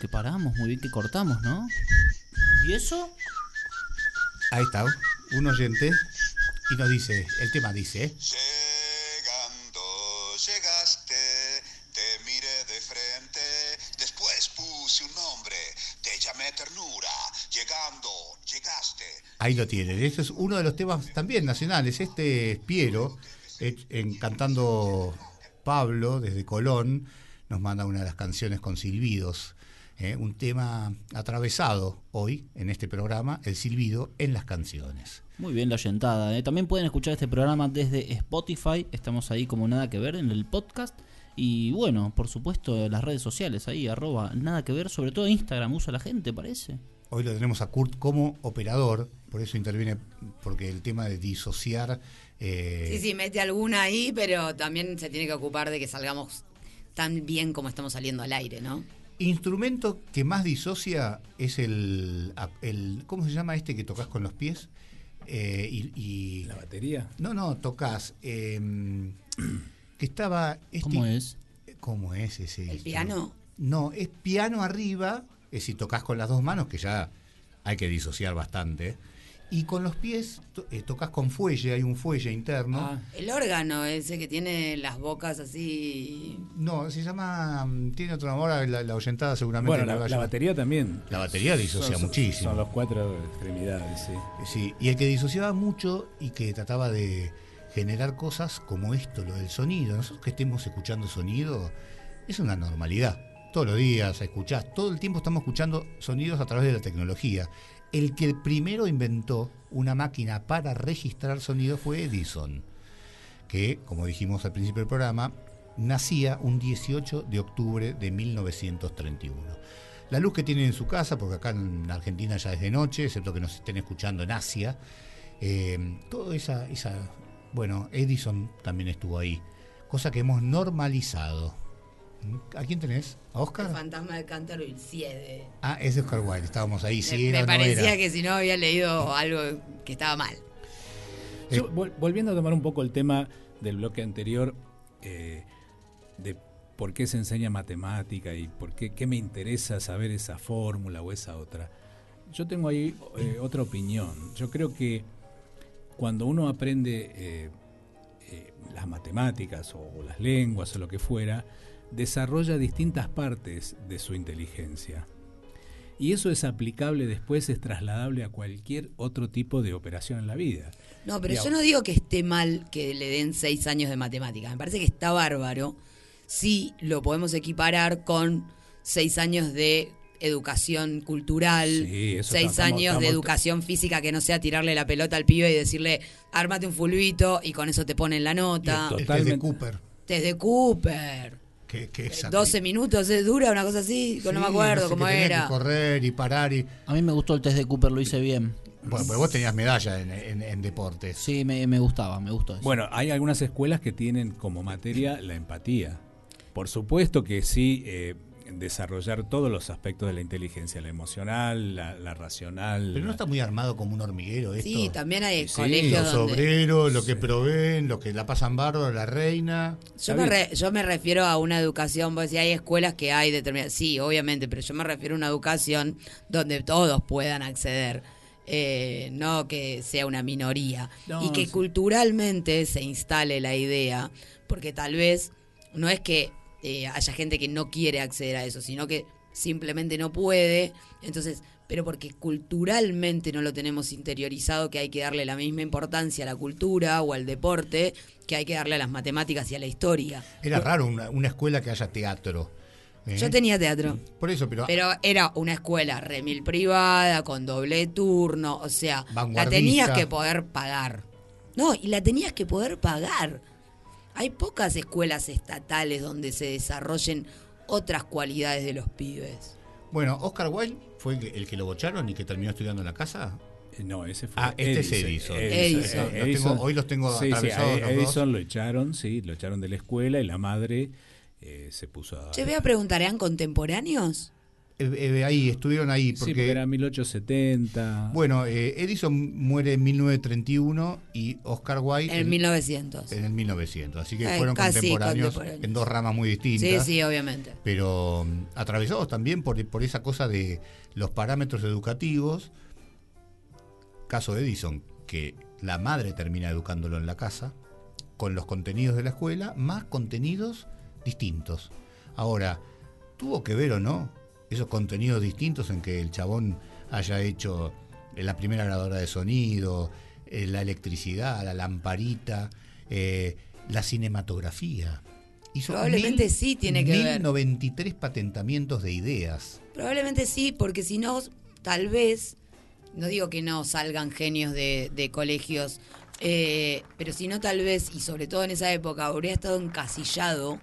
que paramos, muy bien que cortamos, ¿no? ¿Y eso? Ahí está, un oyente y nos dice, el tema dice, ¿eh? Llegando, llegaste, te miré de frente, después puse un nombre, te llamé ternura, llegando, llegaste. Ahí lo tienen. Este es uno de los temas también nacionales. Este es Piero, eh, en- cantando Pablo desde Colón, nos manda una de las canciones con silbidos. Eh, un tema atravesado hoy en este programa, el silbido en las canciones. Muy bien la oyentada. ¿eh? También pueden escuchar este programa desde Spotify. Estamos ahí como nada que ver en el podcast. Y bueno, por supuesto, las redes sociales ahí, arroba nada que ver. Sobre todo Instagram usa la gente, parece. Hoy lo tenemos a Kurt como operador, por eso interviene, porque el tema de disociar... eh, Sí, sí, mete alguna ahí, pero también se tiene que ocupar de que salgamos tan bien como estamos saliendo al aire, ¿no? Instrumento que más disocia es el, el ¿cómo se llama este que tocas con los pies? Eh, y, y- ¿La batería? No, no, tocas. eh, que estaba. este- ¿Cómo es? ¿Cómo es ese? ¿El piano? No, es piano arriba, es si tocas con las dos manos, que ya hay que disociar bastante. Y con los pies to- eh, tocas con fuelle, hay un fuelle interno. Ah, El órgano, ese que tiene las bocas así. No, se llama. mm, Tiene otro nombre, ahora la, la oyentada seguramente. Bueno, la batería también. La batería disocia Son- muchísimo. Son los cuatro extremidades, sí. Sí, y el que disociaba mucho y que trataba de generar cosas como esto, lo del sonido. Nosotros que estemos escuchando sonido es una normalidad. Todos los días escuchás, todo el tiempo estamos escuchando sonidos a través de la tecnología. El que primero inventó una máquina para registrar sonido fue Edison, que, como dijimos al principio del programa, nacía un 18 de octubre de 1931. La luz que tienen en su casa, porque acá en Argentina ya es de noche, excepto que nos estén escuchando en Asia, eh, toda esa, esa, bueno, Edison también estuvo ahí, cosa que hemos normalizado. ¿A quién tenés? ¿A El Oscar? fantasma del cántaro y el Ciede. Ah, es de Oscar Wilde, estábamos ahí, sí, me era, no parecía era. que si no había leído algo que estaba mal. Yo, vol- volviendo a tomar un poco el tema del bloque anterior, eh, de por qué se enseña matemática y por qué, qué me interesa saber esa fórmula o esa otra. Yo tengo ahí eh, otra opinión. Yo creo que cuando uno aprende eh, eh, las matemáticas o, o las lenguas o lo que fuera, desarrolla distintas partes de su inteligencia. Y eso es aplicable después, es trasladable a cualquier otro tipo de operación en la vida. No, pero yo no digo que esté mal que le den seis años de matemáticas. Me parece que está bárbaro. Sí lo podemos equiparar con seis años de educación cultural, Sí, eso seis estamos- años de educación física que no sea tirarle la pelota al pibe y decirle, ármate un fulbito y con eso te ponen la nota. De Totalmente. Cooper, Test de Cooper. Que, que es 12 minutos, ¿es dura una cosa así? no me Sí, acuerdo sé, cómo era. que correr y parar y... A mí me gustó el test de Cooper, lo hice bien. Bueno, pues vos tenías medalla en, en- en deportes. Sí, me, me gustaba, me gustó eso. Bueno, hay algunas escuelas que tienen como materia la empatía. Por supuesto que sí, eh, desarrollar todos los aspectos de la inteligencia, la emocional, la, la racional. Pero no está muy armado como un hormiguero esto. Sí, también hay Sí, colegios Los donde... obreros, lo que proveen, lo que la pasan bárbaro, la reina. Yo me, re- yo me refiero a una educación, pues si hay escuelas que hay determinadas, sí, obviamente, pero yo me refiero a una educación donde todos puedan acceder, eh, no que sea una minoría. No, y que sí. culturalmente se instale la idea, porque tal vez no es que eh, haya gente que no quiere acceder a eso, sino que simplemente no puede, entonces, pero porque culturalmente no lo tenemos interiorizado que hay que darle la misma importancia a la cultura o al deporte que hay que darle a las matemáticas y a la historia. Era raro una, una escuela que haya teatro. ¿eh? Yo tenía teatro, Por eso, pero, pero era una escuela remil privada, con doble turno, o sea, la tenías que poder pagar. No, y la tenías que poder pagar. Hay pocas escuelas estatales donde se desarrollen otras cualidades de los pibes. bueno, Oscar Wilde fue el que, el que lo bocharon y que terminó estudiando en la casa. Eh, No, ese fue Ah, este es Edison. Edison. Los tengo- hoy los tengo sí, sí, atravesados a dos. Edison lo echaron, sí, lo echaron de la escuela y la madre eh, se puso a... Yo voy a preguntar, ¿eran contemporáneos? Eh, eh, ahí, estuvieron ahí. Sí, Porque, porque era 1870. Bueno, eh, Edison muere en 1931 y Oscar Wilde En 1900. en el 1900. Así que Eh, fueron casi contemporáneos, contemporáneos. en dos ramas muy Sí, distintas. sí, obviamente. Pero mm, atravesados también por, por esa cosa de los parámetros educativos. Caso de Edison, que la madre termina educándolo en la casa, con los contenidos de la escuela, más contenidos distintos. Ahora, ¿tuvo que ver o no esos contenidos distintos en que el chabón haya hecho eh, la primera grabadora de sonido, eh, la electricidad, la lamparita, eh, la cinematografía? Hizo Probablemente sí tiene que ver. 1093 patentamientos de ideas. Probablemente sí, porque si no, tal vez, no digo que no salgan genios de, de colegios, eh, pero si no, tal vez, y sobre todo en esa época, habría estado encasillado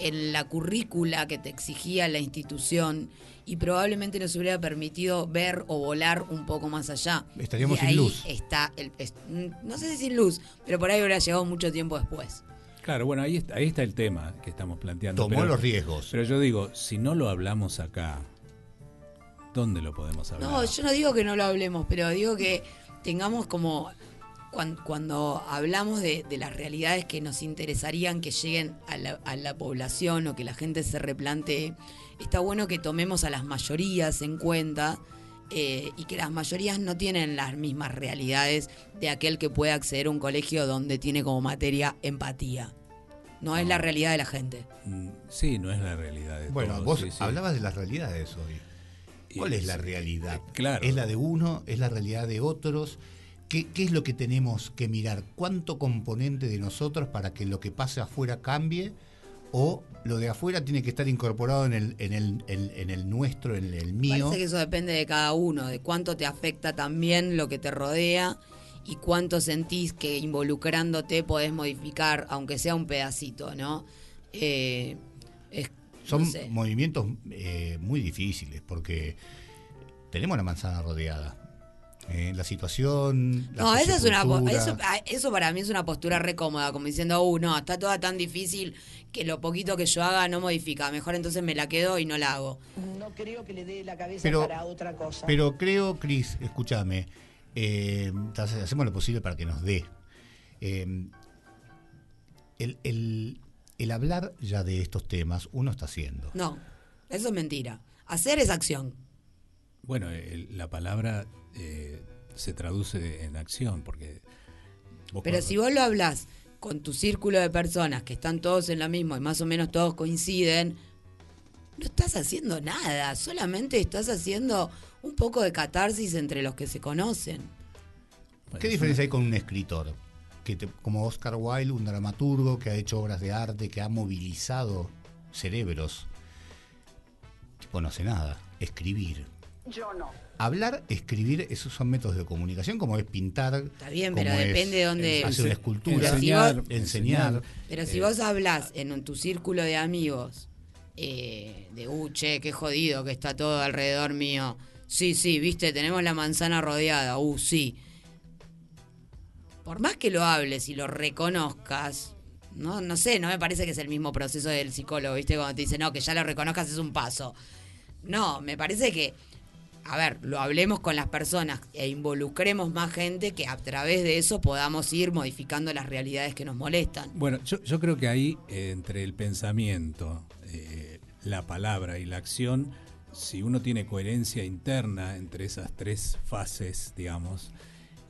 en la currícula que te exigía la institución y probablemente nos hubiera permitido ver o volar un poco más allá. Estaríamos Y sin ahí luz. Está el, es- no sé si sin luz, pero por ahí hubiera llegado mucho tiempo después. Claro, bueno, ahí está, ahí está el tema que estamos planteando. Tomó pero- los riesgos. Pero yo digo, si no lo hablamos acá, ¿dónde lo podemos hablar? No, yo no digo que no lo hablemos, pero digo que tengamos como cuan- cuando, hablamos de, de las realidades que nos interesarían que lleguen a la, a la población o que la gente se replantee, está bueno que tomemos a las mayorías en cuenta eh, y que las mayorías no tienen las mismas realidades de aquel que puede acceder a un colegio donde tiene como materia empatía. No, es la realidad de la gente. Mm, Sí, no es la realidad de Bueno, todos, vos sí, sí. hablabas de las realidades hoy. ¿Cuál es la realidad? claro. ¿Es la de uno? ¿Es la realidad de otros? ¿Qué, qué es lo que tenemos que mirar? ¿Cuánto componente de nosotros para que lo que pase afuera cambie? ¿O lo de afuera tiene que estar incorporado en el, en el, en- en el nuestro, en el mío? Parece que eso depende de cada uno, de cuánto te afecta también lo que te rodea y cuánto sentís que involucrándote podés modificar, aunque sea un pedacito, ¿no? Eh, es- Son no sé. movimientos eh, muy difíciles porque tenemos la manzana rodeada. Eh, la situación. la No, esa es una eso, ah, eso para mí es una postura re cómoda, como diciendo, uh, no, está toda tan difícil que lo poquito que yo haga no modifica, mejor entonces me la quedo y no la hago. No creo que le dé la cabeza Pero- para otra cosa. Pero creo, Cris, escúchame, eh, entonces hacemos lo posible para que nos dé. Eh, el, el- el hablar ya de estos temas, uno está haciendo. No, eso es mentira. Hacer es acción. Bueno, el- la palabra eh, se traduce en acción, porque... vos Pero cuando- si vos lo hablas con tu círculo de personas que están todos en la misma y más o menos todos coinciden, no estás haciendo nada, solamente estás haciendo un poco de catarsis entre los que se conocen. Bueno, ¿Qué diferencia hay con un escritor? Que te- como Oscar Wilde, un dramaturgo que ha hecho obras de arte, que ha movilizado cerebros. Tipo, no hace nada. Escribir. Yo no. Hablar, escribir, esos son métodos de comunicación, como es pintar. Está bien, como pero es depende de dónde- Hacer una escultura. Pero si enseñar, vos- enseñar. Pero si Eh, vos hablas en un- tu círculo de amigos eh, de, uh, che, qué jodido que está todo alrededor mío. Sí, sí, viste, tenemos la manzana rodeada, uh, sí. Por más que lo hables y lo reconozcas, no, no sé, no me parece que es el mismo proceso del psicólogo, viste, cuando te dice, no, que ya lo reconozcas es un paso. No, me parece que, a ver, lo hablemos con las personas e involucremos más gente que a través de eso podamos ir modificando las realidades que nos molestan. Bueno, yo, creo que ahí, eh, entre el pensamiento, eh, la palabra y la acción, si uno tiene coherencia interna entre esas tres fases, digamos,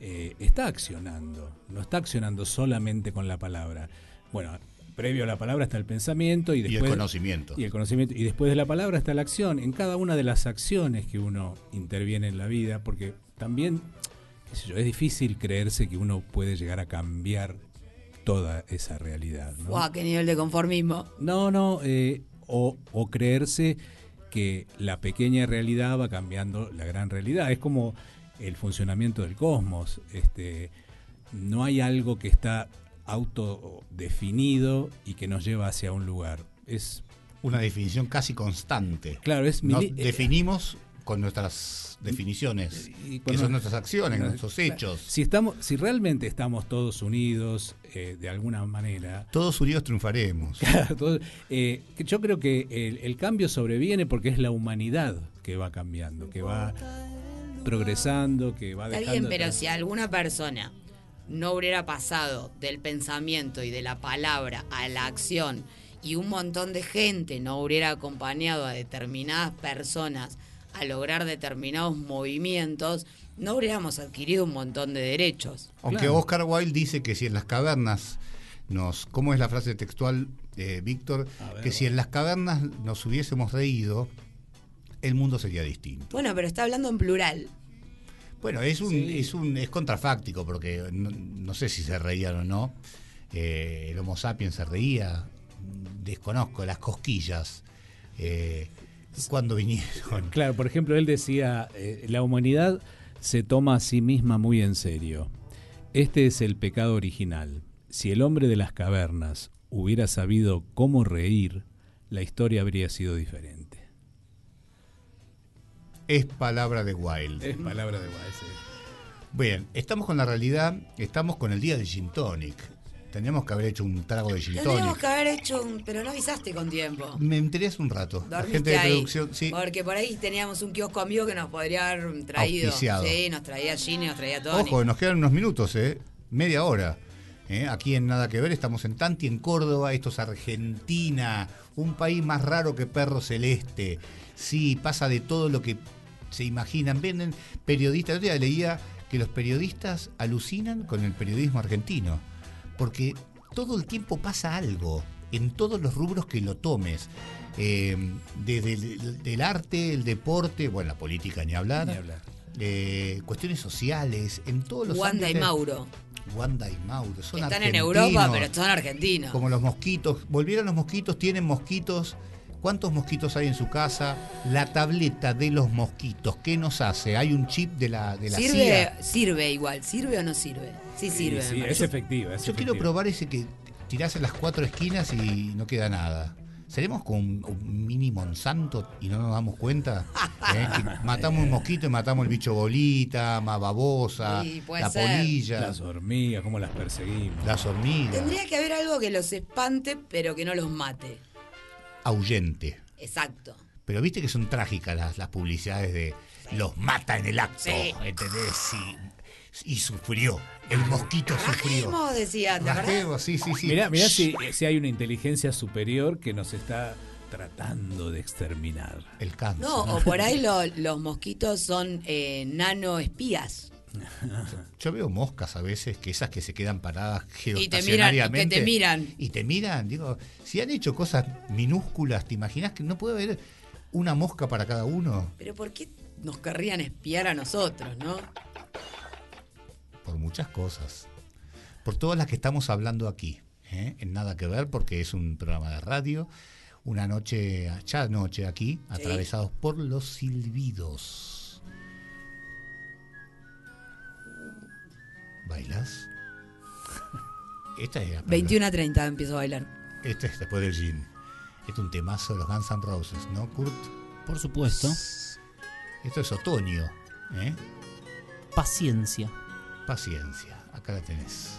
eh, está accionando, no está accionando solamente con la palabra. Bueno, previo a la palabra está el pensamiento y Y el después... conocimiento. Y el conocimiento. Y después de la palabra está la acción. En cada una de las acciones que uno interviene en la vida, porque también, qué sé yo, es difícil creerse que uno puede llegar a cambiar toda esa realidad. ¿no? ¡Guau, qué nivel de conformismo! No, no, eh, o, o creerse que la pequeña realidad va cambiando la gran realidad. Es como el funcionamiento del cosmos. Este, no hay algo que está autodefinido y que nos lleva hacia un lugar. Es Una definición casi constante. Claro, es Nos eh, definimos con nuestras definiciones, y que con- son nuestras acciones, Claro, nuestros hechos. Si estamos, si realmente estamos todos unidos eh, de alguna manera, Todos unidos triunfaremos. Claro, todo- eh, que yo creo que el, el cambio sobreviene porque es la humanidad que va cambiando, que va progresando, que va Está dejando bien, pero atrás- si alguna persona no hubiera pasado del pensamiento y de la palabra a la acción y un montón de gente no hubiera acompañado a determinadas personas a lograr determinados movimientos, no hubiéramos adquirido un montón de derechos. Aunque Oscar Wilde dice que si en las cavernas nos, ¿cómo es la frase textual, eh, Víctor? Que si en las cavernas nos hubiésemos reído, el mundo sería distinto. Bueno, pero está hablando en plural. Bueno, es un, es un, es contrafáctico porque no, no sé si se reían o no. Eh, el Homo sapiens se reía, desconozco las cosquillas. Eh, cuando vinieron. Claro, por ejemplo, él decía, eh, la humanidad se toma a sí misma muy en serio. Este es el pecado original. Si el hombre de las cavernas hubiera sabido cómo reír, la historia habría sido diferente. Es palabra de Wilde. Es palabra de Wilde. Bien, estamos con la realidad, estamos con el día de Gin Tonic. Teníamos que haber hecho un trago de Gin Tendríamos Tonic. que haber hecho un... Pero no avisaste con tiempo. Me enteré hace un rato. La gente de ahí, producción, sí. Porque por ahí teníamos un kiosco amigo que nos podría haber traído. Auspiciado. Sí, nos traía Gini, nos traía Tony. Ojo, nos quedan unos minutos, ¿eh? Media hora. ¿eh? Aquí en Nada que Ver, estamos en Tanti, en Córdoba. Esto es Argentina, un país más raro que perro celeste. Sí, pasa de todo lo que se imaginan. Venden periodistas. El otro día leía que los periodistas alucinan con el periodismo argentino. Porque todo el tiempo pasa algo. En todos los rubros que lo tomes. Eh, desde el del arte, el deporte, bueno, la política ni hablar. Ni hablar. Eh, cuestiones sociales, en todos los Wanda y Mauro. Wanda y Mauro, son Están en Europa, pero son argentinos. Como los mosquitos. Volvieron los mosquitos, tienen mosquitos. ¿Cuántos mosquitos hay en su casa? La tableta de los mosquitos, ¿qué nos hace? Hay un chip de la, de la ¿Sirve, CIA. sirve igual? ¿Sirve o no sirve? Sí, sirve. Sí, es efectiva. es Yo quiero probar ese que tirás en las cuatro esquinas y no queda nada. ¿Seremos con un, un mini Monsanto y no nos damos cuenta? ¿Eh? Que matamos un mosquito y matamos el bicho bolita, más babosa, Sí, la ser. polilla, Las hormigas, cómo las perseguimos. las hormigas, Tendría que haber algo que los espante, pero que no los mate. Ahuyente. Exacto. Pero viste que son trágicas las, las publicidades de los mata en el acto, Sí. ¿entendés? Y, y sufrió, el mosquito sufrió. Rajemos, decía. Rajemos, sí, sí, sí. Mirá, si, si hay una inteligencia superior que nos está tratando de exterminar. El cáncer. No, o por ahí lo- los mosquitos son eh, nano espías. Yo veo moscas a veces, que esas que se quedan paradas Y te miran, y geoestacionariamente. te miran. Y te miran, digo, si han hecho cosas minúsculas, ¿te imaginas que no puede haber una mosca para cada uno? Pero ¿por qué nos querrían espiar a nosotros, no? Por muchas cosas. Por todas las que estamos hablando aquí. ¿eh? En nada que ver, porque es un programa de radio. Una noche, ya noche aquí, atravesados por los silbidos. ¿Bailas? Esta es la- 21 a 30 empiezo a bailar. Este es después del gin. Este es un temazo de los Guns N' Roses, ¿no, Kurt? Por supuesto. Esto es otoño, ¿eh? Paciencia. Paciencia, acá la tenés.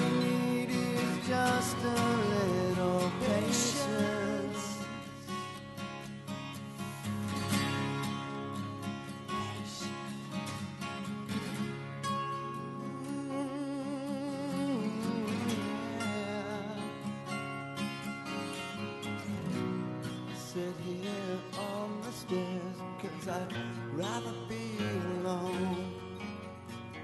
I'd rather be alone.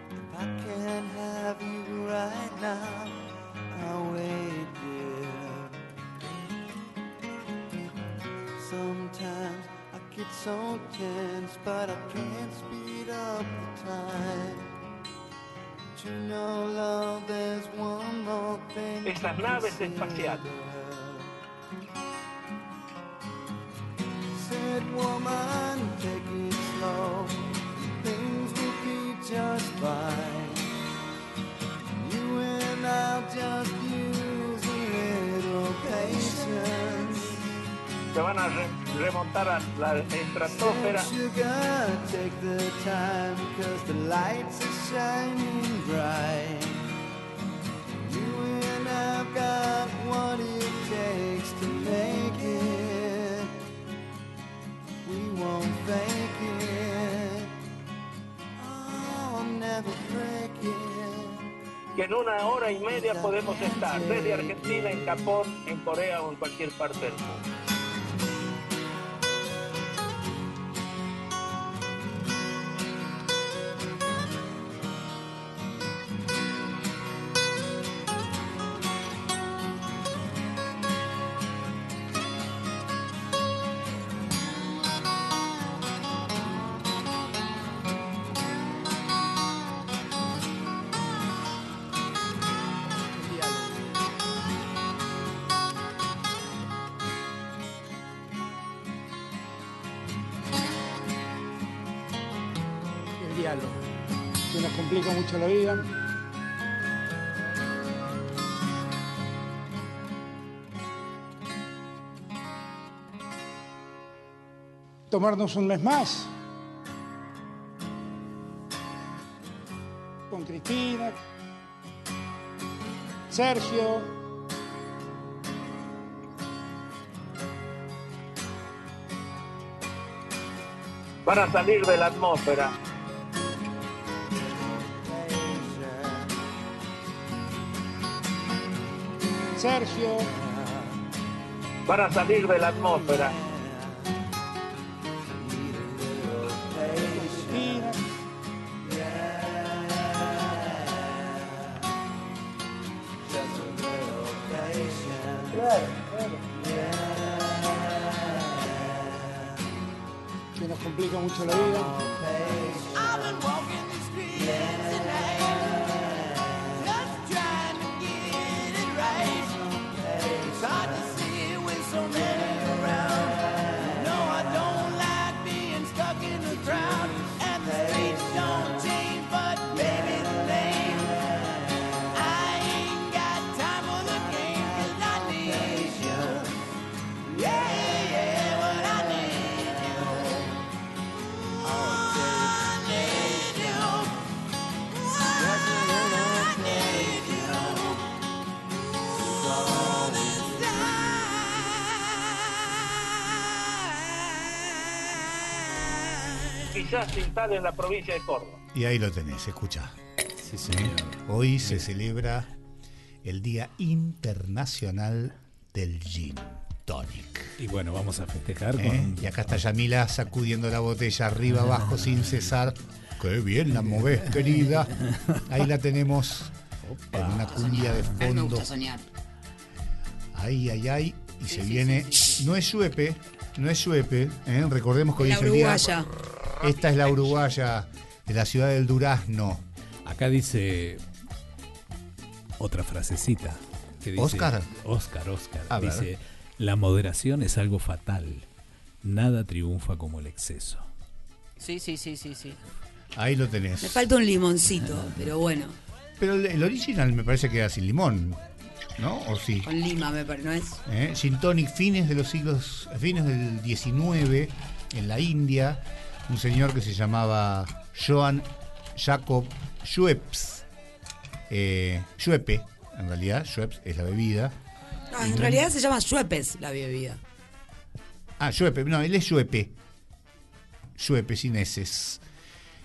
If I can't have you right now, I'll wait, dear. Sometimes I get so tense, but I can't speed up the time. But you know, love, there's one more thing. Esas naves espaciales. Said woman, take it slow. Things will be just fine. You and I'll just use a little patience. Se van a re- remontar a la estratosfera. Sugar, take the time, cause the lights are shining bright. En una hora y media podemos estar desde Argentina, en Japón, en Corea o en cualquier parte del mundo. Tomarnos un mes más con Cristina, Sergio, Van a salir de la atmósfera. Sergio, Van a salir de la atmósfera. En la provincia de Córdoba. Y ahí lo tenés, escucha. Sí, señor. Hoy se celebra el Día Internacional del Gin Tonic. Y bueno, vamos a festejar ¿eh? con. Y acá está Yamila sacudiendo la botella arriba, abajo, sin cesar. Qué bien la movés, querida. Ahí la tenemos en una cumbia de mí me fondo. gusta soñar. Ay, ay, ay. Y Sí, se sí, viene. No es Suepe, no es Suepe. ¿eh? Recordemos que hoy La es el día. Esta es la uruguaya de la ciudad del Durazno. Acá dice otra frasecita. que dice- ¿Oscar? Oscar, Oscar. A ver. dice: La moderación es algo fatal. Nada triunfa como el exceso. Sí, sí, sí, sí, sí. Ahí lo tenés. Me falta un limoncito, pero bueno, Pero el, el original me parece que era sin limón, ¿no? ¿O sí? con lima me parece, ¿no es? ¿Eh? Gin tonic, fines de los siglos, fines del 19, en la India, un señor que se llamaba Johann Jacob Schweppes. Eh, Schweppe, en realidad, Schweppes es la bebida. No, en realidad se llama Schweppes la bebida. Ah, Schweppe, no, él es Schweppe. Schweppe, sin eses.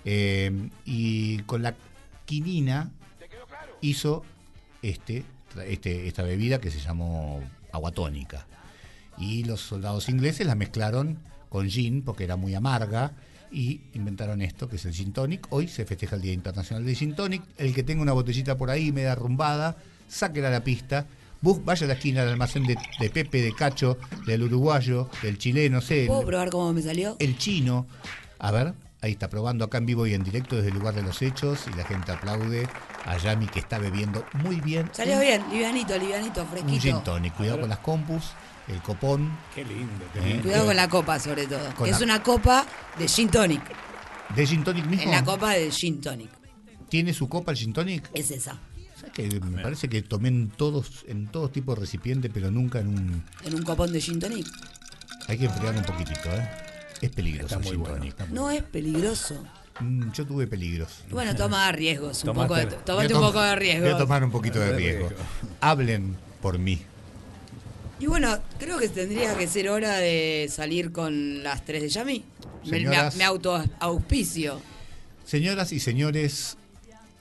Eh, y con la quinina hizo este, este, esta bebida que se llamó agua tónica. Y los soldados ingleses la mezclaron con gin porque era muy amarga y inventaron esto que es el gin tonic. Hoy se festeja el Día Internacional del Gin Tonic. El que tenga una botellita por ahí media arrumbada, sáquela a la pista. Bus, vaya a la esquina del almacén de, de Pepe, de Cacho, del uruguayo, del chileno, sé, ¿Puedo el, probar cómo me salió? el chino. A ver, ahí está probando acá en vivo y en directo desde el lugar de los hechos y la gente aplaude a Yami que está bebiendo muy bien. Salió un- bien, livianito, livianito, Un fresquito. gin tonic. Cuidado con las compus, el copón. Qué lindo. Eh, Cuidado con la copa, sobre todo. Con que la- es una copa de gin tonic. ¿De gin tonic mismo? En la copa de gin tonic. ¿Tiene su copa el gin tonic? Es esa. ¿Sabes que me parece que tomé en todos, en todos tipos de recipientes, pero nunca en un. En un copón de gin tonic. Hay que enfriar un poquito, ¿eh? Es peligroso el gin tonic. No es peligroso. Mm, yo tuve peligros. Bueno, toma riesgos. Un poco de, Tomate- tomate Voy a un poco de riesgo. Voy a tomar un poquito de riesgo. Hablen por mí. Y bueno, creo que tendría que ser hora de salir con las tres de Yami. Me, me, Señoras. me auto-auspicio. Señoras y señores,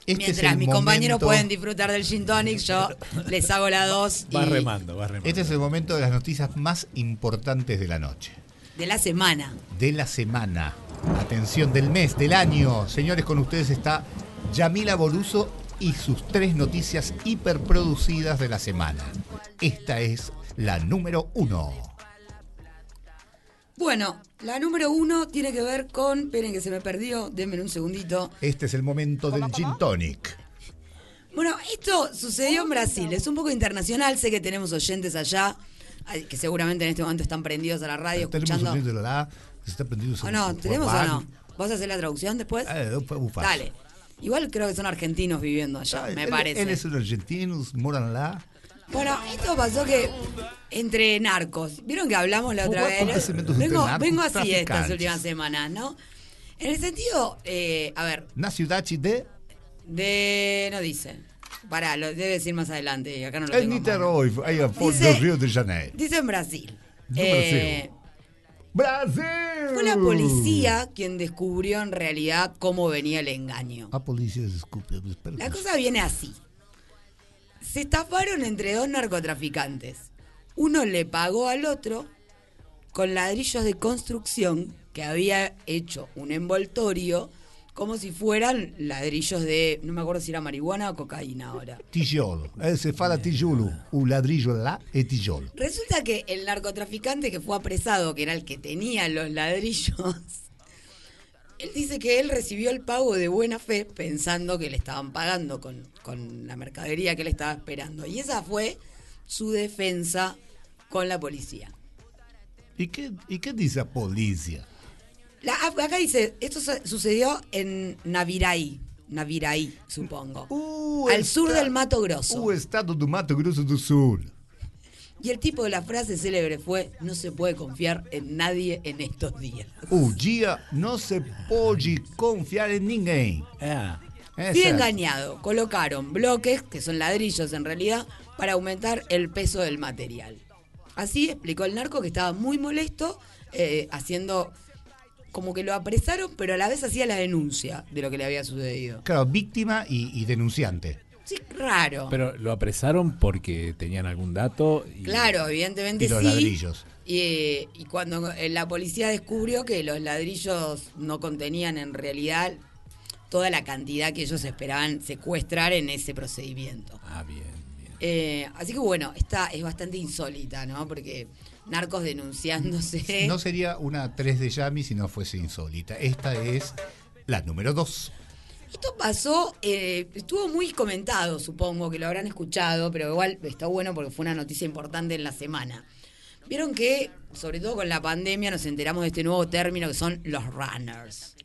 este es Mientras mis compañeros pueden disfrutar del gin tonic, yo les hago la dos y Va remando, va remando. Este es el momento de las noticias más importantes de la noche. de la semana. de la semana. Atención, del mes, del año. Señores, con ustedes está Yamila Boruso y sus tres noticias hiperproducidas de la semana. Esta es la número uno. Bueno, la número uno tiene que ver con. Esperen que se me perdió, denme un segundito. Este es el momento del gin tonic. Bueno, esto sucedió en Brasil, es un poco internacional, sé que tenemos oyentes allá, que seguramente en este momento están prendidos a la radio Tenemos escuchando. un de la se está prendiendo ¿O no? ¿Tenemos o no? ¿Vas a hacer la traducción después? Eh, bufazo. Dale. Igual creo que son argentinos viviendo allá, me Él- parece. Él es un argentino, moran lá. Bueno, esto pasó que entre narcos, vieron que hablamos la otra vez. Vengo, así estas últimas semanas, ¿no? En el sentido, eh, a ver, Na ciudad de de. No dice. Pará, lo debe decir más adelante, acá no lo El tengo. mano. Niterói, ahí a Dice- Rio de Janeiro. Dice en Brasil. No Eh, Brasil. fue la policía quien descubrió en realidad cómo venía el engaño. A policía, espera. La cosa viene así. Se estafaron entre dos narcotraficantes. Uno le pagó al otro con ladrillos de construcción que había hecho un envoltorio como si fueran ladrillos de, no me acuerdo si era marihuana o cocaína ahora. Tijolo. Eh, se fala tijolo. Un ladrillo là e tijolo. Resulta que el narcotraficante que fue apresado, que era el que tenía los ladrillos, él dice que él recibió el pago de buena fe pensando que le estaban pagando con, con la mercadería que él estaba esperando. Y esa fue su defensa con la policía. ¿Y qué, ¿Y qué dice la policía? La- acá dice, esto su- sucedió en Naviraí, Naviraí, supongo, al sur del Mato Grosso. O estado do Mato Grosso do Sul. Y el tipo de la frase célebre fue, no se puede confiar en nadie en estos días. O dia não se pode confiar en ninguém. Ah, Fui engañado. Colocaron bloques, que son ladrillos en realidad, para aumentar el peso del material. Así explicó el narco que estaba muy molesto, eh, haciendo como que lo apresaron, pero a la vez hacía la denuncia de lo que le había sucedido. Claro, víctima y, y denunciante. Sí, raro. pero lo apresaron porque tenían algún dato. Y, claro, evidentemente Y los sí. ladrillos. Y, y cuando la policía descubrió que los ladrillos no contenían en realidad toda la cantidad que ellos esperaban secuestrar en ese procedimiento. Ah, bien. Eh, así que bueno, esta es bastante insólita, ¿no? Porque narcos denunciándose. No sería una 3 de Yami si no fuese insólita. Esta es la número 2. Esto pasó, eh, estuvo muy comentado, supongo que lo habrán escuchado, pero igual está bueno porque fue una noticia importante en la semana. Vieron que, sobre todo con la pandemia, nos enteramos de este nuevo término que son los runners.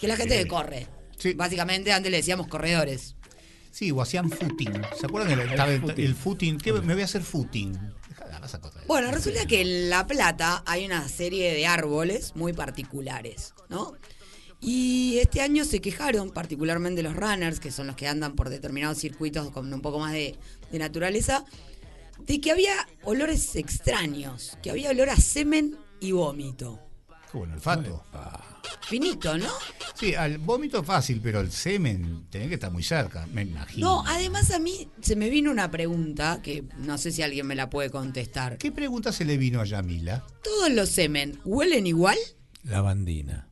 Que la gente Sí. que corre. Básicamente antes le decíamos corredores. Sí, o hacían footing. ¿Se acuerdan del estaba el, footing. el footing? ¿Qué, me voy a hacer footing. Bueno, resulta que en La Plata hay una serie de árboles muy particulares, ¿no? Y este año se quejaron, particularmente los runners, que son los que andan por determinados circuitos con un poco más de, de naturaleza, de que había olores extraños, que había olor a semen y vómito. Qué buen olfato. Finito, ¿no? Sí, al vómito fácil, pero el semen tenés que estar muy cerca, me imagino. No, además a mí se me vino una pregunta que no sé si alguien me la puede contestar. ¿Qué pregunta se le vino a Yamila? ¿Todos los semen huelen igual? Lavandina.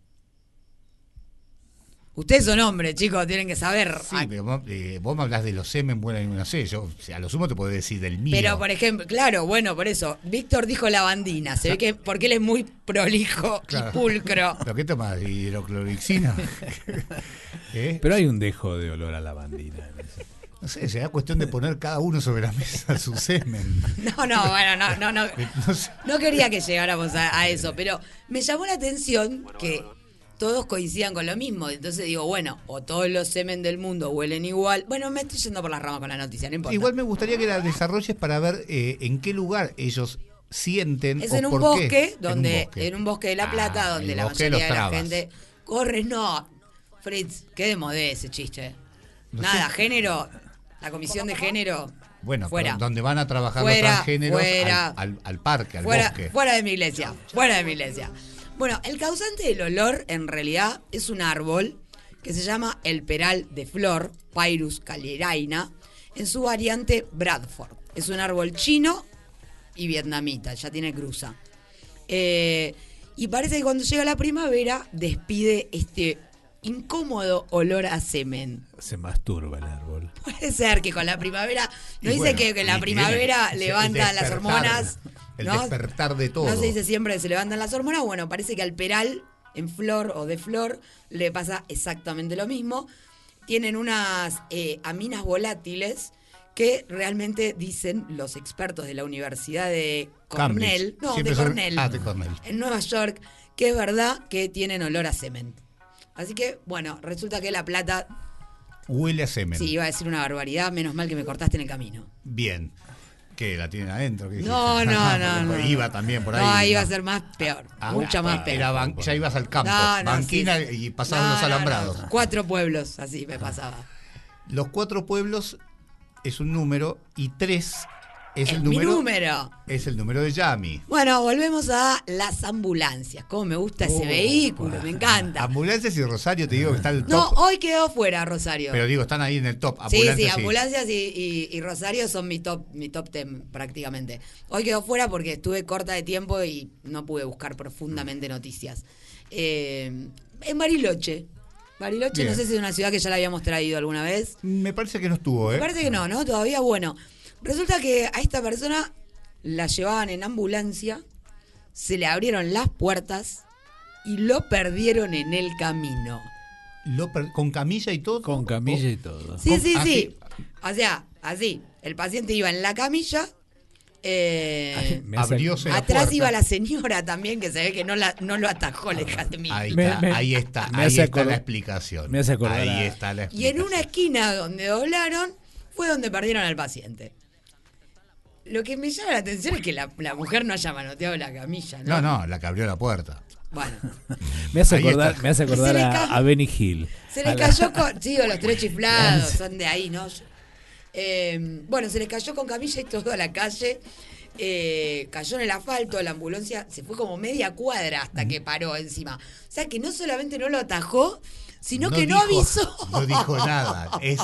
Ustedes son hombres, chicos, tienen que saber. Sí, pero vos, eh, vos me hablas de los semen, bueno, no sé, yo o sea, a lo sumo te puedo decir del mío. Pero, por ejemplo, claro, bueno, por eso, Víctor dijo lavandina. Se ve que porque él es muy prolijo Claro. y pulcro. ¿Pero qué tomas? ¿Hidroclorixina? ¿Eh? Pero hay un dejo de olor a lavandina. No sé, será cuestión de poner cada uno sobre la mesa su semen. No, no, bueno, no, no, no. No sé. No quería que llegáramos a, a eso, pero me llamó la atención que todos coincidan con lo mismo. Entonces digo, bueno, o todos los semen del mundo huelen igual. Bueno, me estoy yendo por las ramas con la noticia, no importa. Igual me gustaría que la desarrolles para ver eh, en qué lugar ellos sienten Es o en un por bosque, qué. donde, en un bosque. en un bosque de La Plata, Ah, donde la de mayoría de los la gente corre. No, Fritz, qué de modé ese chiste. No Nada, sé. género, la comisión de género, Bueno, fuera. donde van a trabajar Fuera, los transgéneros fuera. al, al- al parque, al fuera, bosque. fuera de mi iglesia, fuera de mi iglesia. Bueno, el causante del olor en realidad es un árbol que se llama el peral de flor, Pyrus caleraina, en su variante Bradford. Es un árbol chino y vietnamita, ya tiene cruza. Eh, y parece que cuando llega la primavera despide este incómodo olor a semen. Se masturba el árbol. Puede ser que con la primavera, no Y dice bueno, que, que la primavera levanta las hormonas. El ¿no? despertar de todo. No se dice siempre que se levantan las hormonas. Bueno, parece que al peral en flor o de flor le pasa exactamente lo mismo. Tienen unas eh, aminas volátiles que realmente dicen los expertos de la Universidad de Cornell, no, de Cornell, Ah, de Cornell. en Nueva York, que es verdad que tienen olor a semen. Así que, bueno, resulta que la plata, Huele a semen. sí, iba a decir una barbaridad, menos mal que me cortaste en el camino. Bien. ¿Qué? ¿La tienen adentro? ¿Qué No, no, no, no. Iba también por ahí. No, iba a ser más peor, Ah, mucha más peor. Era ban- ya ibas al campo. No, no, banquina sí. y pasaban los alambrados. Cuatro pueblos, así me pasaba. Los cuatro pueblos es un número y tres es Es el mi número. número. Es el número de Yami. Bueno, volvemos a las ambulancias. Cómo me gusta ese Oh, vehículo, me encanta. Ambulancias y Rosario, te digo que está el top. No, hoy quedó fuera Rosario. Pero digo, están ahí en el top. Sí, Ambulancias sí, ambulancias y, y- y Rosario son mi top, mi top ten prácticamente. Hoy quedó fuera porque estuve corta de tiempo y no pude buscar profundamente noticias. Eh, en Bariloche. Bariloche, Bien. no sé si es una ciudad que ya la habíamos traído alguna vez. Me parece que no estuvo, ¿eh? Me parece que no, ¿no? Todavía bueno. Resulta que a esta persona la llevaban en ambulancia, se le abrieron las puertas y lo perdieron en el camino. Lo per- ¿Con camilla y todo? Con camilla y todo. Sí, sí, ah, sí. O sea, así. El paciente iba en la camilla. eh, Abrióse la atrás puerta. iba la señora también, que se ve que no, la, no lo atajó de mí. Ahí Me- está, me- ahí está, me ahí hace está la explicación. me hace Ahí está la Y explicación. en una esquina donde doblaron fue donde perdieron al paciente. Lo que me llama la atención es que la, la mujer no haya manoteado la camilla, ¿no? No, no, la que abrió la puerta. Bueno, Me hace acordar, me hace acordar le a, a Benny Hill. se A les la- cayó con. Sí, o los tres chiflados, son de ahí, ¿no? Eh, bueno, se les cayó con camilla y todo a la calle. eh, cayó en el asfalto, la ambulancia se fue como media cuadra hasta que paró encima. O sea que no solamente no lo atajó, sino que no dijo- avisó. No dijo nada. Es,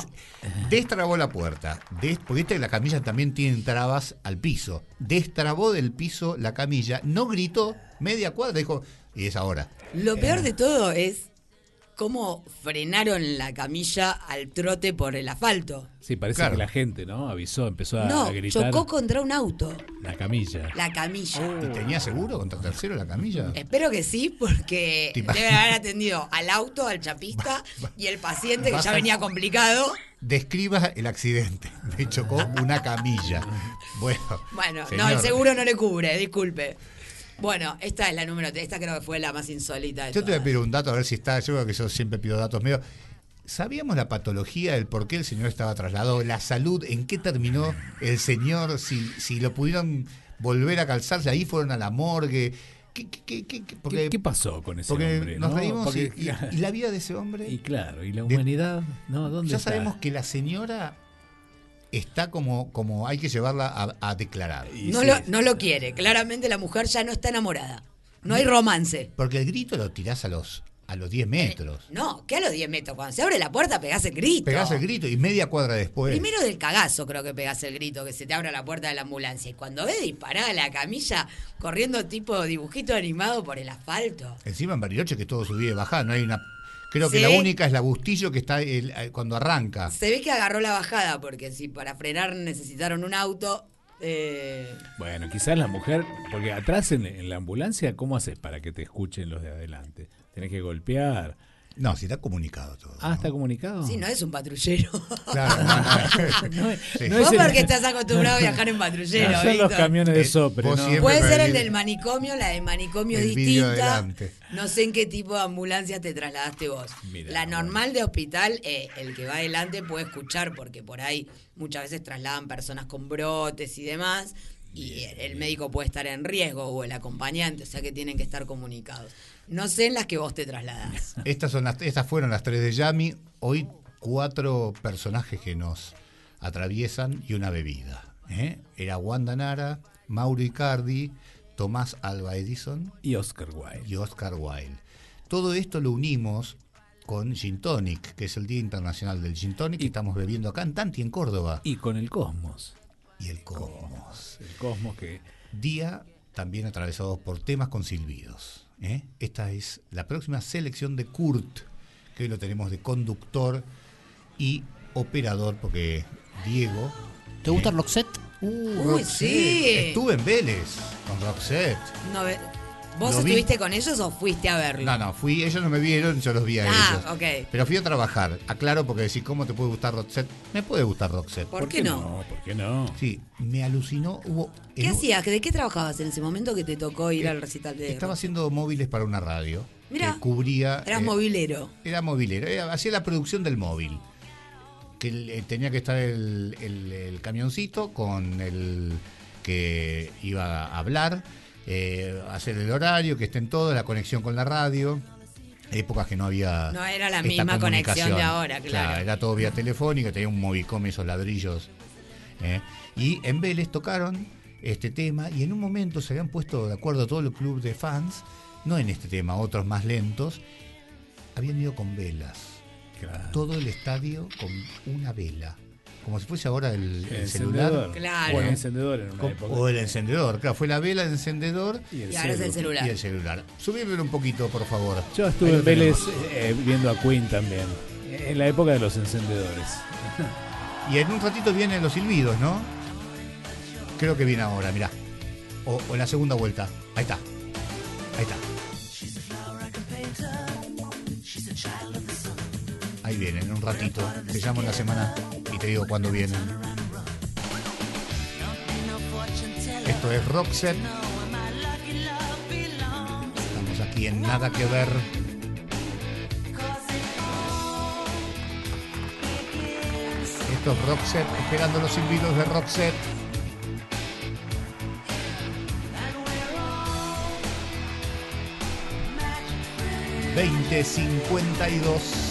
destrabó la puerta. Des, porque viste que la camilla también tiene trabas al piso. Destrabó del piso la camilla. No gritó media cuadra. Dijo, y es ahora. Lo peor de todo es cómo frenaron la camilla al trote por el asfalto. Sí, parece Claro. que la gente, ¿no? Avisó, empezó a, No, a gritar. chocó contra un auto, La camilla. la camilla. ¿Y tenía seguro contra tercero la camilla? Espero que sí, porque ¿Te deben imaginas? haber atendido al auto, al chapista y el paciente que ya venía complicado. Describa el accidente. Me chocó una camilla. Bueno. Bueno, no, el seguro no le cubre, disculpe. Bueno, esta es la número, esta creo que fue la más insólita de Yo te voy a pedir un dato a ver si está. Yo creo que yo siempre pido datos medio. ¿Sabíamos la patología, el por qué el señor estaba trasladado, la salud, en qué terminó el señor, si, si lo pudieron volver a calzarse, ahí fueron a la morgue? ¿Qué, qué- qué- qué- qué- porque, ¿Qué, qué pasó con ese porque hombre? nos no? reímos Porque- y, y- y la vida de ese hombre. Y claro, ¿y la De- humanidad? No, ¿dónde ya está? sabemos que la señora está como, como hay que llevarla a, a declarar. Y No, sí, lo, no lo quiere, claramente la mujer ya no está enamorada. No hay romance. Porque el grito lo tirás a los a los 10 metros. No, que a los 10 metros. Cuando se abre la puerta pegás el grito. Pegás el grito y media cuadra después. Primero del cagazo creo que pegás el grito, que se te abra la puerta de la ambulancia. Y cuando ves disparada la camilla, corriendo tipo dibujito animado por el asfalto. Encima en Bariloche que todo subía y bajaba, no hay una... Creo que la única es la Bustillo que está el- eh, cuando arranca. Se ve que agarró la bajada, porque si para frenar necesitaron un auto. eh, Bueno, quizás la mujer, porque atrás en, en la ambulancia, ¿cómo haces para que te escuchen los de adelante? Tenés que golpear. No, si está comunicado todo. Ah, está comunicado. Sí, no es un patrullero. Claro, no, no. Sí. no es Vos el- porque estás acostumbrado a viajar en patrullero. No son los camiones de Eh, sopre, Puede ser el el- del manicomio, la del manicomio el distinta. No sé en qué tipo de ambulancia te trasladaste vos. Mirá, la normal de hospital, eh, el que va adelante puede escuchar, porque por ahí muchas veces trasladan personas con brotes y demás. Y el médico puede estar en riesgo o el acompañante, o sea que tienen que estar comunicados. No sé en las que vos te trasladás. Estas, son las, estas fueron las tres de Yami. Hoy cuatro personajes que nos atraviesan y una bebida. ¿eh? Era Wanda Nara, Mauro Icardi, Tomás Alba Edison Y Oscar Wilde. y Oscar Wilde. Todo esto lo unimos con Gin Tonic, que es el Día Internacional del Gin Tonic, que estamos bebiendo acá en Tanti, en Córdoba. Y con el Cosmos. Y el Cosmos. El Cosmos que... Día también atravesado por temas con silbidos. ¿Eh? Esta es la próxima selección de Kurt, que hoy lo tenemos de conductor y operador, porque Diego. ¿Te gusta Roxette? Uh, Uy, Roxette. sí. Estuve en Vélez con Roxette. No ve- ¿Vos Lo vi. estuviste con ellos o fuiste a verlo? No, no, fui, ellos no me vieron, yo los vi a Ah, ellos. ok. Pero fui a trabajar, aclaro porque decir, ¿cómo te puede gustar Roxette? Me puede gustar Roxette. ¿Por, qué no? ¿Por qué no? Sí, me alucinó. Hubo, ¿Qué hacías? ¿De qué trabajabas en ese momento que te tocó ir al recital de Estaba haciendo móviles para una radio. Mirá, que cubría. Eras eh, movilero. Era movilero, era- hacía la producción del móvil. Que eh, tenía que estar el, el- el camioncito con el que iba a hablar, eh, hacer el horario, que estén todos, la conexión con la radio. Épocas que no había. No era la esta misma conexión de ahora, claro. Era todo vía telefónica, tenía un movicom, esos ladrillos. ¿eh? Y en Vélez tocaron este tema y en un momento se habían puesto de acuerdo todos los clubes de fans, no en este tema, otros más lentos, habían ido con velas. Todo el estadio con una vela. Como si fuese ahora el, el El celular. encendedor. Claro. O el encendedor en una época. O el encendedor, claro, fue la vela, el encendedor Y el Y ahora es el celular. y el celular. Subímelo un poquito, por favor. Yo estuve en Vélez eh, viendo a Queen también. En la época de los encendedores. Y en un ratito vienen los silbidos, ¿no? Creo que viene ahora, mirá. O, o en la segunda vuelta. Ahí está. Ahí está. Ahí vienen, en un ratito. Te llamo en la semana y te digo cuándo vienen. Esto es Roxette. Estamos aquí en Nada que Ver. Esto es Roxette, esperando los invitados de Roxette. ...2052...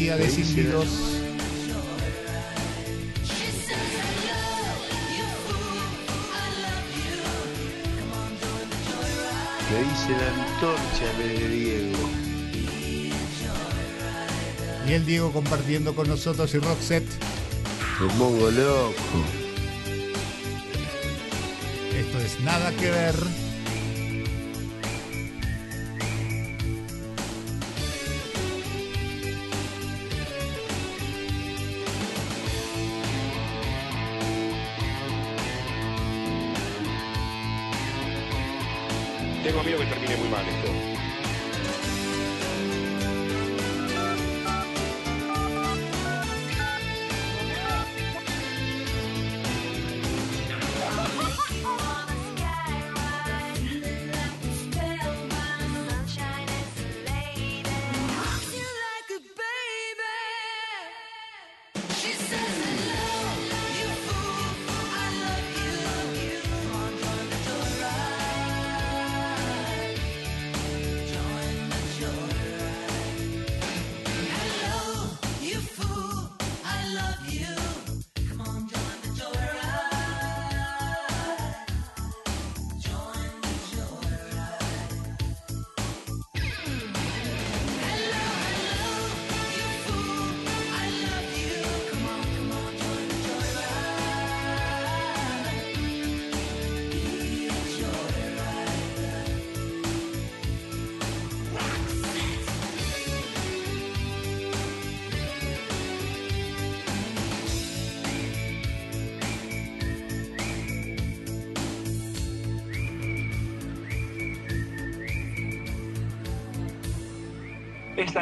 Día de silbidos. Me dice la antorcha de Diego. Y el Diego compartiendo con nosotros y Roxette. Me pongo loco. Esto es Nada que Ver.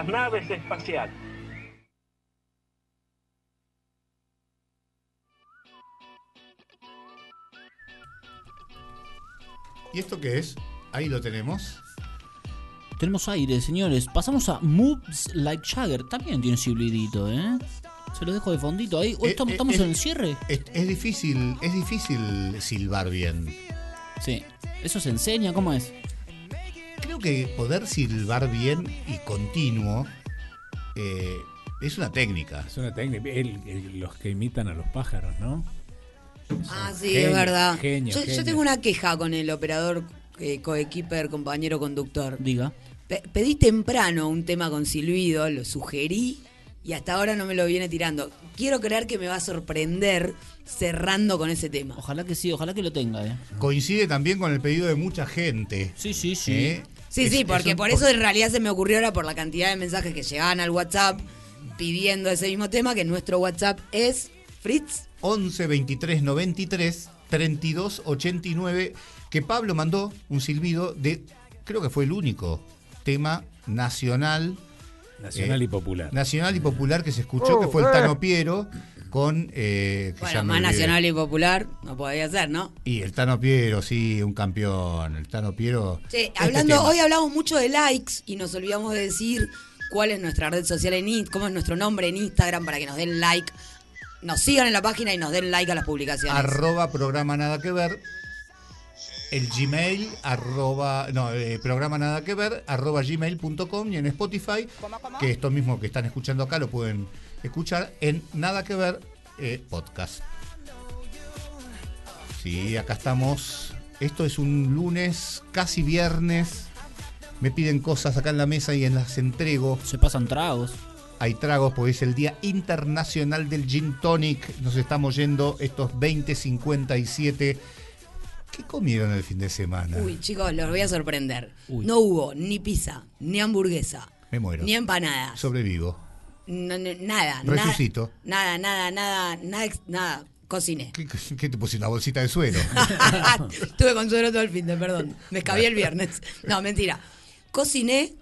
Naves espaciales. ¿Y esto qué es? Ahí lo tenemos. Tenemos aire, señores. Pasamos a Moves Like Jagger. También tiene silbidito, ¿eh? Se lo dejo de fondito ahí. Hoy Eh, estamos, eh, estamos es- en el cierre. Es, es difícil, es difícil silbar bien. Sí. ¿Eso se enseña? ¿Cómo es? Creo que poder silbar bien y continuo eh, es una técnica. Es una técnica. El- el- los que imitan a los pájaros, ¿no? Ah, sí, Genio, es verdad. genio, yo, tengo una queja con el operador, eh, coequiper, compañero conductor. Diga. Pe- pedí temprano un tema con silbido, lo sugerí y hasta ahora no me lo viene tirando. Quiero creer que me va a sorprender cerrando con ese tema. Ojalá que sí, ojalá que lo tenga, ¿eh? Coincide también con el pedido de mucha gente. Sí, sí, sí. ¿eh? Sí, Es- sí, es porque un- por eso en realidad se me ocurrió ahora por la cantidad de mensajes que llegaban al WhatsApp pidiendo ese mismo tema, que nuestro WhatsApp es Fritz. 11 23 93 32 89 que Pablo mandó un silbido de creo que fue el único tema nacional Nacional eh, y popular. nacional y popular que se escuchó que fue el Tano Piero con eh, que Bueno, más nacional y popular no podía ser, ¿no? y el Tano Piero sí un campeón. El Tano Piero Sí, Este hablando, hoy hablamos mucho de likes y nos olvidamos de decir cuál es nuestra red social en Instagram, cómo es nuestro nombre en Instagram para que nos den like, nos sigan en la página y nos den like a las publicaciones. arroba programa nada que ver el gmail arroba no eh, programa nada que ver arroba gmail.com y en Spotify que esto mismo que están escuchando acá lo pueden escuchar en nada que ver eh, podcast sí acá estamos esto es un lunes casi viernes me piden cosas acá en la mesa y en las entrego Se pasan tragos. hay tragos porque es el Día Internacional del Gin Tonic. Nos estamos yendo estos 20.57. ¿Qué comieron el fin de semana? Uy, chicos, los voy a sorprender. Uy. No hubo ni pizza, ni hamburguesa, Me muero. ni empanadas. Sobrevivo. No, no, nada, Resucito. Nada, nada, nada, nada, nada. Cociné. ¿Qué, qué te puse una bolsita de suero? Estuve con suero todo el fin de, perdón. Me escabé el viernes. No, mentira. Cociné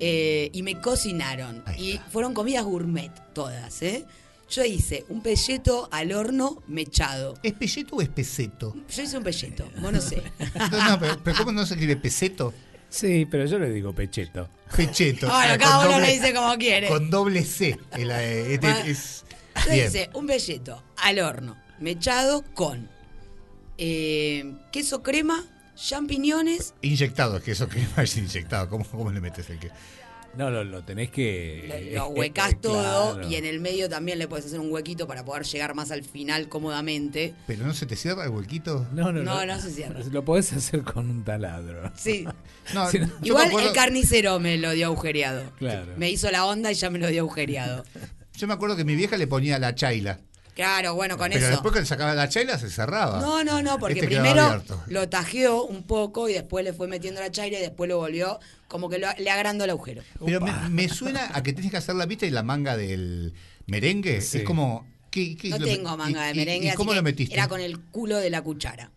eh, y me cocinaron. Y fueron comidas gourmet todas, ¿eh? Yo hice un pelleto al horno mechado. ¿Es pelleto o es peseto? Yo hice un pelleto, vos no sé. No, no, pero, pero ¿cómo no se escribe peseto? Sí, pero yo le digo pecheto. Pecheto. Bueno, Ah, cada uno doble- le dice como quiere. Con doble C. El, eh, este Bueno, es- hice un pelleto al horno mechado con eh, queso crema, champiñones, Inyectado, es que eso que es inyectado. ¿Cómo, cómo le metes el que? No, lo, lo tenés que. lo eh, huecás eh, todo claro. y en el medio también le puedes hacer un huequito para poder llegar más al final cómodamente. ¿Pero no se te cierra el huequito? No, no, No, no se cierra. Lo podés hacer con un taladro. Sí. No, Igual acuerdo- el carnicero me lo dio agujereado. Claro. Me hizo la onda y ya me lo dio agujereado. Yo me acuerdo que mi vieja le ponía la chaila. Claro, bueno, con pero eso. después que le sacaba la chaila se cerraba. No, no, no, porque Este primero lo tajeó un poco y después le fue metiendo la chaira y después lo volvió como que lo- le agrandó el agujero. Pero me, me suena a que tienes que hacer la vista y la manga del merengue. Sí. Es como. ¿qué- qué No lo- tengo manga y- de merengue, ¿Y así cómo que lo metiste? era con el culo de la cuchara.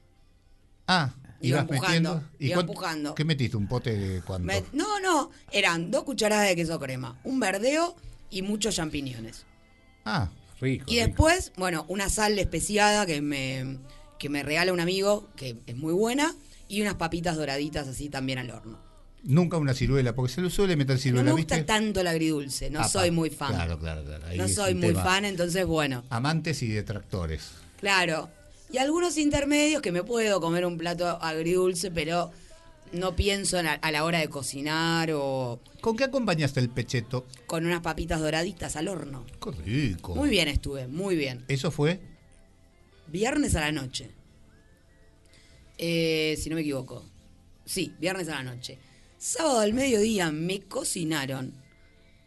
Ah, Iba empujando, metiendo. ¿Y iba cuánto- empujando. ¿Qué metiste? ¿Un pote de cuánto? Me- no, no, eran dos cucharadas de queso crema, un verdeo y muchos champiñones. Ah, rico. Y después, bueno, una sal especiada que me, que me regala un amigo, que es muy buena, y unas papitas doraditas así también al horno. Nunca una ciruela, porque se le suele meter No ciruela, me ¿viste? gusta tanto el agridulce, no Apa, soy muy fan. Claro, claro, claro. Ahí no soy muy tema. fan, entonces bueno, Amantes y detractores. claro. Y algunos intermedios que me puedo comer un plato agridulce, pero no pienso en a, a la hora de cocinar o ¿Con qué acompañaste el pecheto? con unas papitas doraditas al horno. Qué rico. Muy bien estuve, muy bien. ¿Eso fue? Viernes a la noche. Eh, si no me equivoco. Sí, viernes a la noche. Sábado al mediodía me cocinaron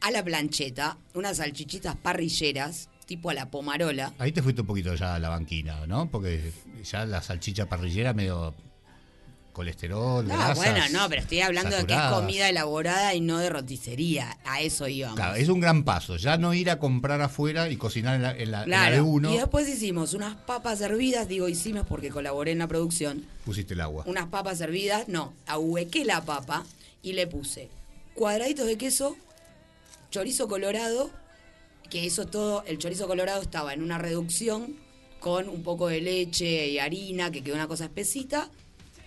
a la plancheta unas salchichitas parrilleras, tipo a la pomarola. Ahí te fuiste un poquito ya a la banquina, ¿no? Porque ya la salchicha parrillera medio colesterol, No, grasas bueno, no, pero estoy hablando de que es comida elaborada y no de roticería. A eso íbamos. Claro, es un gran paso. Ya no ir a comprar afuera y cocinar en la, en la- en la Claro, de uno. Y después hicimos unas papas hervidas, digo hicimos porque colaboré en la producción. Pusiste el agua. Unas papas hervidas, no, ahuequé la papa y le puse cuadraditos de queso, chorizo colorado, que eso todo, el chorizo colorado estaba en una reducción con un poco de leche y harina, que quedó una cosa espesita,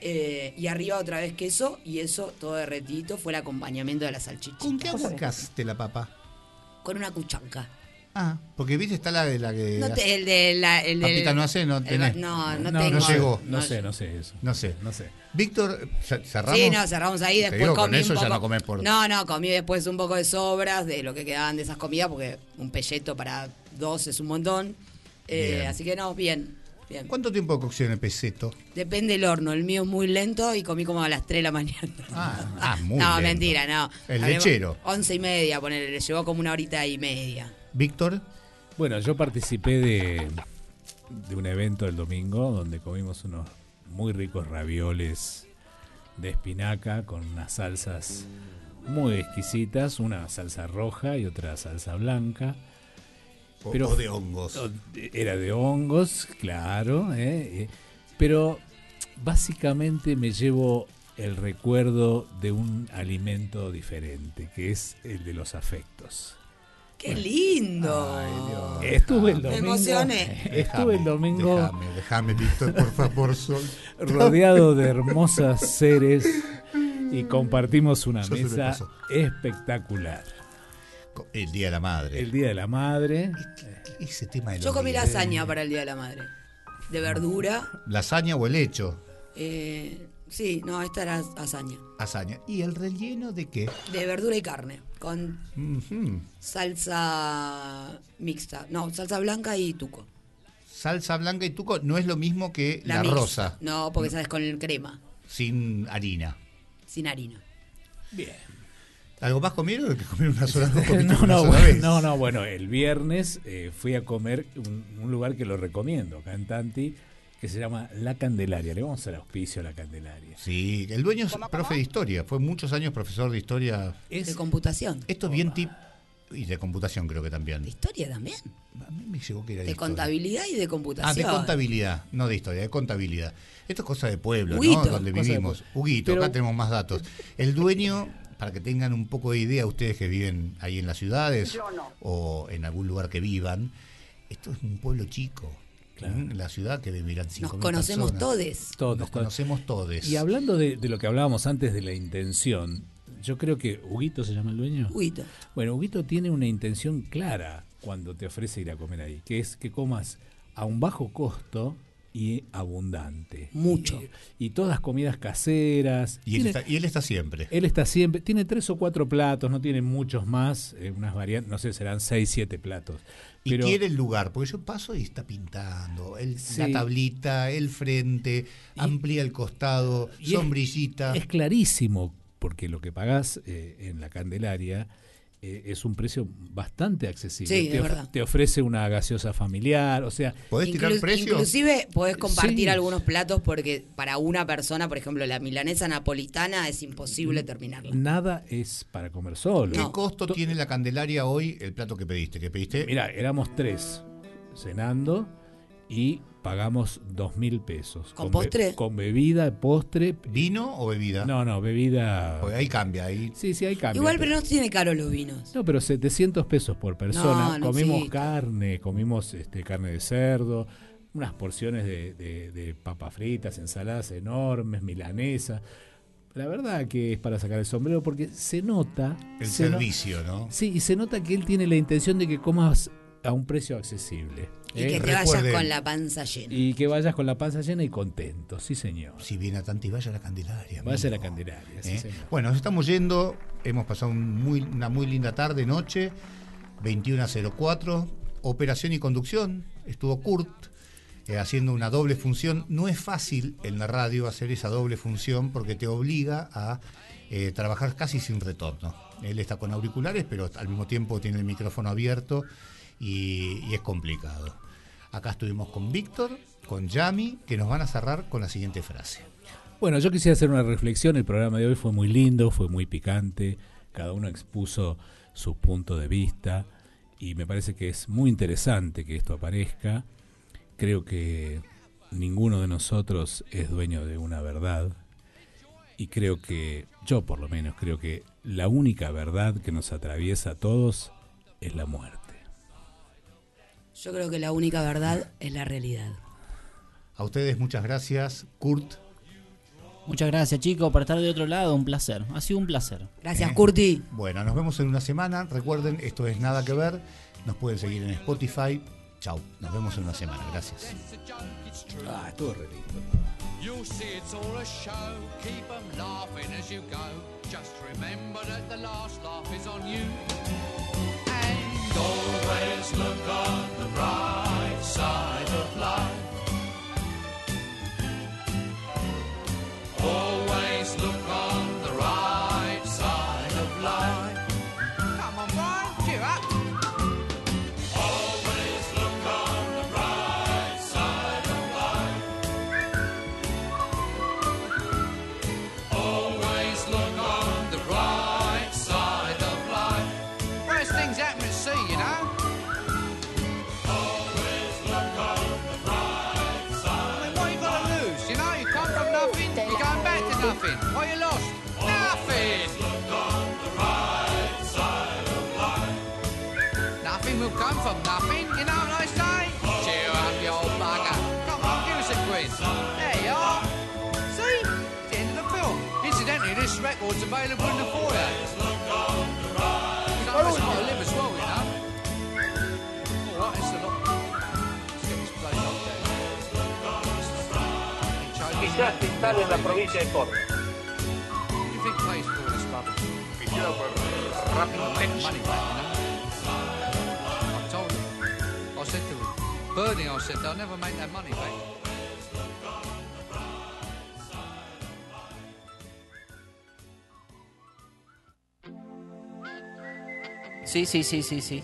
eh, y arriba otra vez queso, y eso todo derretito fue el acompañamiento de la salchicha. ¿Con qué aguacaste la papa? Con una cuchanca. Ah, porque viste, está la de la que. No te- el de la, el del- Papita no hace, no el- tenés. no, no, No, tengo. no llegó. No sé, no sé eso. No sé. No sé. Víctor, ¿cer- ¿cerramos? Sí, no, cerramos ahí, después digo, comí con eso un ya poco- no comés por... No, no, comí después un poco de sobras de lo que quedaban de esas comidas, porque un pelleto para dos es un montón. Eh, así que no, bien, bien. ¿Cuánto tiempo de cocción el peseto? Depende del horno, el mío es muy lento y comí como a las 3 de la mañana. Ah, muy no, lento. mentira, no. El Hablemos- lechero. Once y media, ponele, le llevó como una horita y media. Víctor, Bueno, yo participé de, de un evento el domingo donde comimos unos muy ricos ravioles de espinaca con unas salsas muy exquisitas, una salsa roja y otra salsa blanca. O- o de hongos. Era de hongos, claro, ¿eh? Eh, pero básicamente me llevo el recuerdo de un alimento diferente, que es el de los afectos. ¡Qué lindo! Estuve el Me domingo. emocioné. Estuve el domingo Déjame, déjame, Víctor, por favor, sol. rodeado de hermosas seres y compartimos una me mesa espectacular. El Día de la Madre. El Día de la Madre. Ese tema de Yo comí días. lasaña para el Día de la Madre. De verdura. ¿Lasaña o el hecho? eh, sí, no, esta era hazaña. Lasaña. ¿Y el relleno de qué? De verdura y carne. Con salsa mixta. No, salsa blanca y tuco. Salsa blanca y tuco no es lo mismo que la, rosa, No, porque sabes con el crema, sin harina. sin harina. Bien. ¿Algo más comieron o que comieron una sola, No, una no, sola bueno, vez? no, no, bueno, el viernes eh, fui a comer un, un lugar que lo recomiendo, acá en Tanti, que se llama La Candelaria. Le vamos al auspicio a La Candelaria. Sí, el dueño es profe de historia, fue muchos años profesor de historia. Es, De computación. Esto es bien tip y de computación creo que también. De historia también. A mí me llegó que era de, De historia. contabilidad y de computación. Ah, de contabilidad, no de historia, de contabilidad. Esto es cosa de pueblo, Huguito. ¿no? Donde vivimos. Huguito, Pero- acá tenemos más datos. El dueño, para que tengan un poco de idea ustedes que viven ahí en las ciudades Yo no. o en algún lugar que vivan, esto es un pueblo chico. ¿Mm? La ciudad que vivirán 5.000 Nos conocemos personas. todos. Todos, Nos conocemos todos. Y hablando de, de lo que hablábamos antes de la intención, yo creo que Huguito se llama el dueño. Huguito. Bueno, Huguito tiene una intención clara cuando te ofrece ir a comer ahí, que es que comas a un bajo costo y abundante. Mucho. Y, y todas comidas caseras. Y él, está, y él está siempre. él está siempre, tiene tres o cuatro platos, no tiene muchos más, eh, unas variantes, no sé, serán seis, siete platos. Y Pero quiere el lugar, porque yo paso y está pintando. El, La tablita, el frente, amplía el costado, y es- sombrillita. es clarísimo, porque lo que pagás eh, en la Candelaria eh, es un precio bastante accesible. Sí, te, of- verdad. te ofrece una gaseosa familiar, o sea... ¿Podés tirar Inclu- precio? Inclusive podés compartir Sí. algunos platos porque para una persona, por ejemplo, la milanesa napolitana es imposible terminarla. Nada es para comer solo. ¿Qué costo tiene la Candelaria hoy el plato que pediste? ¿Que pediste? Mira, éramos tres cenando y pagamos dos mil pesos. ¿Con postre? con bebida, postre. ¿Vino o bebida? No, no, bebida. Porque ahí cambia. Ahí. Sí, sí, hay cambio. Igual, pero no tiene caro los vinos. No, pero 700 pesos por persona. No, no comimos existe. carne, comimos este, carne de cerdo, unas porciones de, de, de papas fritas, ensaladas enormes, milanesa. La verdad que es para sacar el sombrero porque se nota... El se no- servicio, ¿no? Sí, y se nota que él tiene la intención de que comas a un precio accesible. Y ¿eh? que te vayas recuerden. con la panza llena. Y que vayas con la panza llena y contento, sí señor. Si viene a Tanti, vaya a la Candelaria. Vaya a la. Candelaria, sí ¿Eh? señor. Bueno, nos estamos yendo. Hemos pasado un muy- una muy linda tarde, noche. 21.04. Operación y conducción. Estuvo Kurt eh, haciendo una doble función. No es fácil en la radio hacer esa doble función porque te obliga a eh, trabajar casi sin retorno. Él está con auriculares, pero al mismo tiempo tiene el micrófono abierto y, y es complicado. Acá estuvimos con Víctor, con Yami, que nos van a cerrar con la siguiente frase. Bueno, yo quisiera hacer una reflexión. El programa de hoy fue muy lindo, fue muy picante. Cada uno expuso su punto de vista y me parece que es muy interesante que esto aparezca. Creo que ninguno de nosotros es dueño de una verdad y creo que, yo por lo menos, creo que la única verdad que nos atraviesa a todos es la muerte. Yo creo que la única verdad es la realidad. A ustedes muchas gracias. Kurt, Muchas gracias, chicos, por estar de otro lado. Un placer. Ha sido un placer. Gracias, Eh, Curti. Bueno, nos vemos en una semana. Recuerden, esto es Nada que Ver. Nos pueden seguir en Spotify. Chau. Nos vemos en una semana. Gracias. Ah, estuvo re lindo. bright side of life. Always look on the right side of life. Record's available in the foyer. Of us might live as well, you know. All right, it's a lot. Let's get this bloody dog down. Quizás se instale en la provincia de Córdoba. What do you think pays for this rubbish? Quisiera por rápido money back, you know. I told him. I said to him, Bernie, I said, they'll never make that money back. Sí, sí, sí, sí, sí.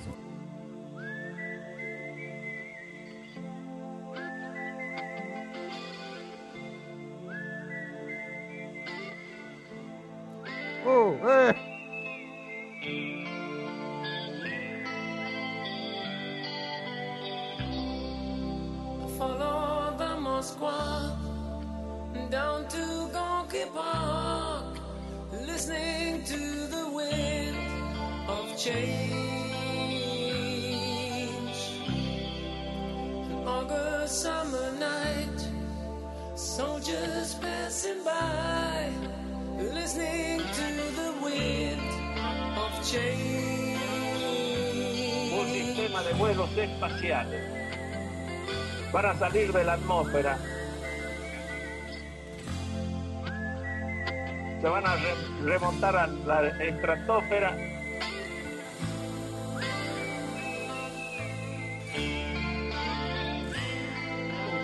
Salir de la atmósfera. Se van a re- remontar a la estratosfera.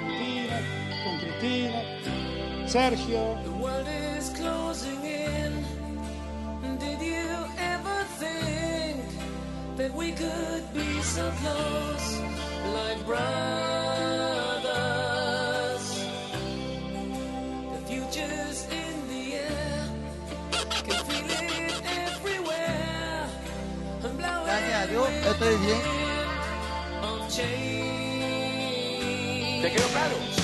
Cristina, con Cristina, Sergio. The world is closing in. Did you ever think that we could be so close, change. ¿Te quedó claro?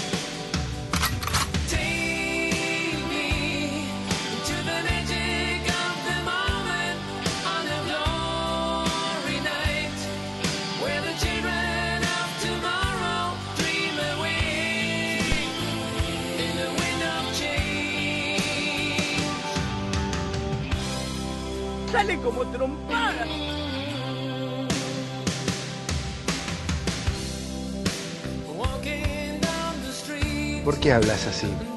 Take qué hablas así?